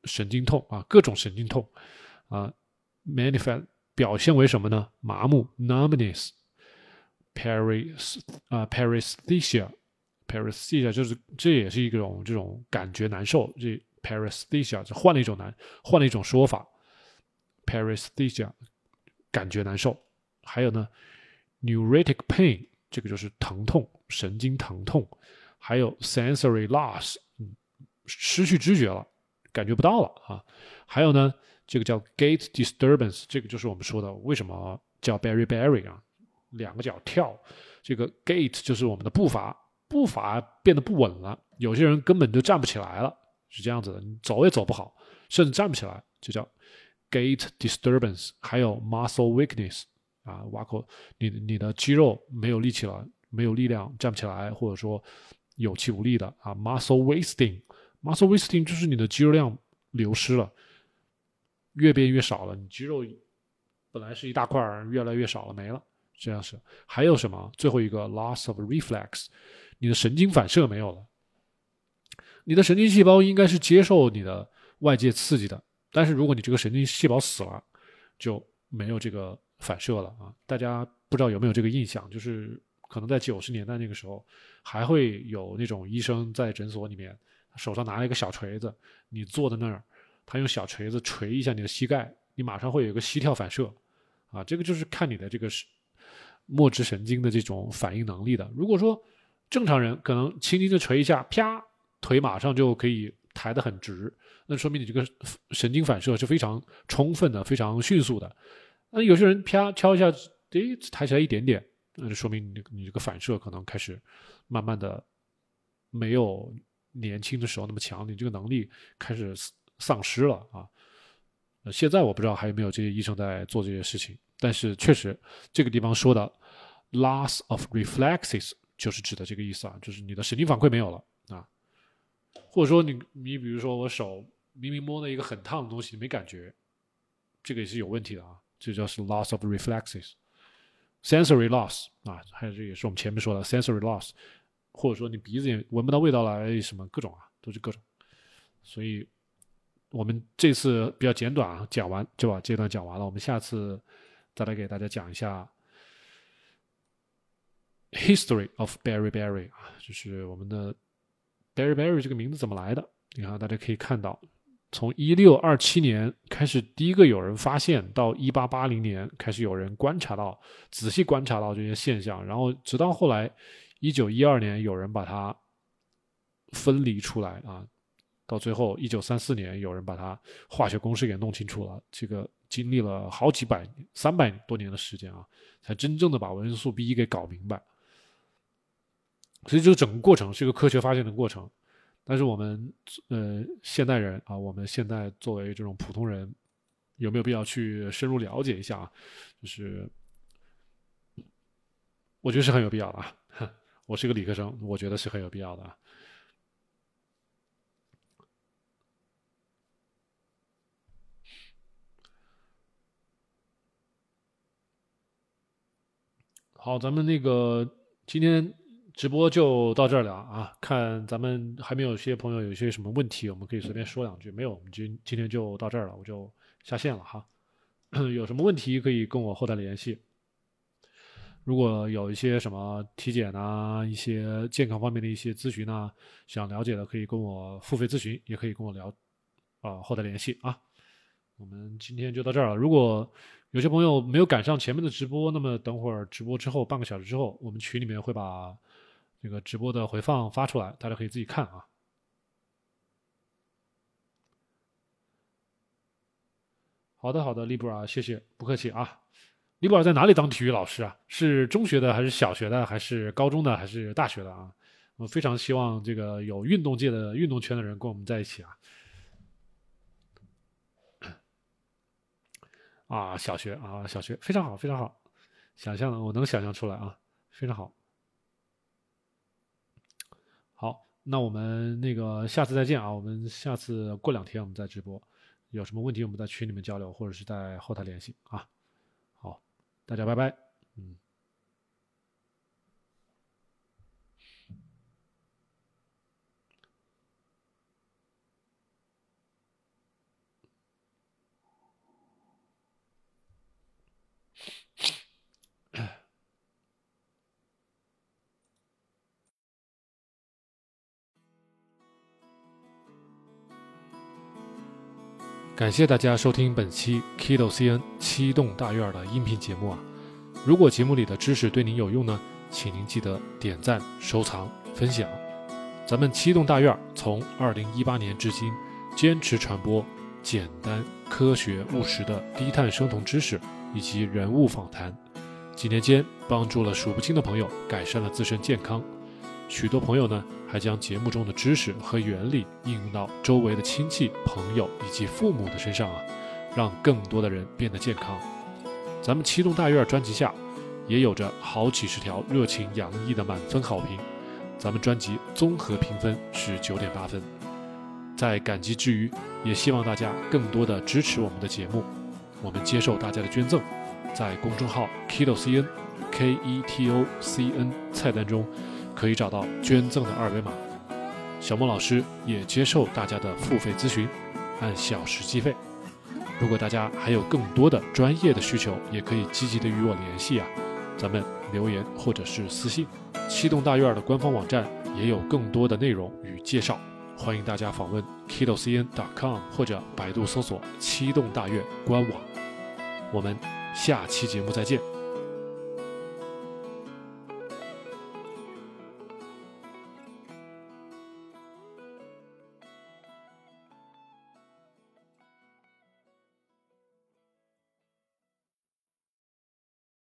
神经痛啊，各种神经痛啊。Manifest 表现为什么呢？麻木 numbness，paris 啊 paresthesia，paresthesia 就是这也是一种这种感觉难受。这 paresthesia 就换了一种难，换了一种说法，paresthesia 感觉难受。还有呢，neuritic pain 这个就是疼痛，神经疼痛。还有 sensory loss，嗯，失去知觉了，感觉不到了啊。还有呢。这个叫 gait disturbance，这个就是我们说的为什么叫 berry berry 啊，两个脚跳，这个 gait 就是我们的步伐，步伐变得不稳了，有些人根本就站不起来了，是这样子的，你走也走不好，甚至站不起来，就叫 gait disturbance。还有 muscle weakness 啊，挖口，你你的肌肉没有力气了，没有力量站不起来，或者说有气无力的啊，muscle wasting，muscle wasting 就是你的肌肉量流失了。越变越少了，你肌肉本来是一大块，越来越少了，没了，这样是。还有什么？最后一个 loss of reflex，你的神经反射没有了。你的神经细胞应该是接受你的外界刺激的，但是如果你这个神经细胞死了，就没有这个反射了啊！大家不知道有没有这个印象？就是可能在九十年代那个时候，还会有那种医生在诊所里面手上拿了一个小锤子，你坐在那儿。他用小锤子锤一下你的膝盖，你马上会有个膝跳反射，啊，这个就是看你的这个是末梢神经的这种反应能力的。如果说正常人可能轻轻的锤一下，啪，腿马上就可以抬得很直，那说明你这个神经反射是非常充分的、非常迅速的。那有些人啪敲一下，诶，抬起来一点点，那就说明你你这个反射可能开始慢慢的没有年轻的时候那么强，你这个能力开始。丧失了啊！现在我不知道还有没有这些医生在做这些事情，但是确实这个地方说的 loss of reflexes 就是指的这个意思啊，就是你的神经反馈没有了啊，或者说你你比如说我手明明摸了一个很烫的东西没感觉，这个也是有问题的啊，这叫是 loss of reflexes，sensory loss 啊，还有这也是我们前面说的 sensory loss，或者说你鼻子也闻不到味道了，什么各种啊，都是各种，所以。我们这次比较简短啊，讲完就把这段讲完了。我们下次再来给大家讲一下 history of Berry Berry 啊，就是我们的 Berry Berry 这个名字怎么来的？你看，大家可以看到，从一六二七年开始，第一个有人发现，到一八八零年开始有人观察到，仔细观察到这些现象，然后直到后来一九一二年有人把它分离出来啊。到最后，一九三四年，有人把它化学公式给弄清楚了。这个经历了好几百、三百多年的时间啊，才真正的把维生素 B 一给搞明白。所以，这个整个过程是一个科学发现的过程。但是我们呃现代人啊，我们现在作为这种普通人，有没有必要去深入了解一下啊？就是我觉得是很有必要的啊。我是一个理科生，我觉得是很有必要的啊。好，咱们那个今天直播就到这儿了啊！看咱们还没有些朋友有些什么问题，我们可以随便说两句。没有，我们今今天就到这儿了，我就下线了哈。有什么问题可以跟我后台联系。如果有一些什么体检啊、一些健康方面的一些咨询啊，想了解的可以跟我付费咨询，也可以跟我聊啊，后台联系啊。我们今天就到这儿了。如果有些朋友没有赶上前面的直播，那么等会儿直播之后半个小时之后，我们群里面会把这个直播的回放发出来，大家可以自己看啊。好的，好的，利布尔，谢谢，不客气啊。利布尔在哪里当体育老师啊？是中学的，还是小学的，还是高中的，还是大学的啊？我非常希望这个有运动界的运动圈的人跟我们在一起啊。啊，小学啊，小学非常好，非常好，想象的我能想象出来啊，非常好。好，那我们那个下次再见啊，我们下次过两天我们再直播，有什么问题我们在群里面交流，或者是在后台联系啊。好，大家拜拜，感谢大家收听本期 Kido CN 七栋大院的音频节目啊！如果节目里的知识对您有用呢，请您记得点赞、收藏、分享。咱们七栋大院从二零一八年至今，坚持传播简单、科学、务实的低碳生酮知识以及人物访谈，几年间帮助了数不清的朋友改善了自身健康。许多朋友呢，还将节目中的知识和原理应用到周围的亲戚、朋友以及父母的身上啊，让更多的人变得健康。咱们七栋大院专辑下，也有着好几十条热情洋溢的满分好评。咱们专辑综合评分是九点八分。在感激之余，也希望大家更多的支持我们的节目。我们接受大家的捐赠，在公众号 Keto CN K E T O C N 菜单中。可以找到捐赠的二维码，小莫老师也接受大家的付费咨询，按小时计费。如果大家还有更多的专业的需求，也可以积极的与我联系啊，咱们留言或者是私信。七栋大院的官方网站也有更多的内容与介绍，欢迎大家访问 kidocn.com 或者百度搜索七栋大院官网。我们下期节目再见。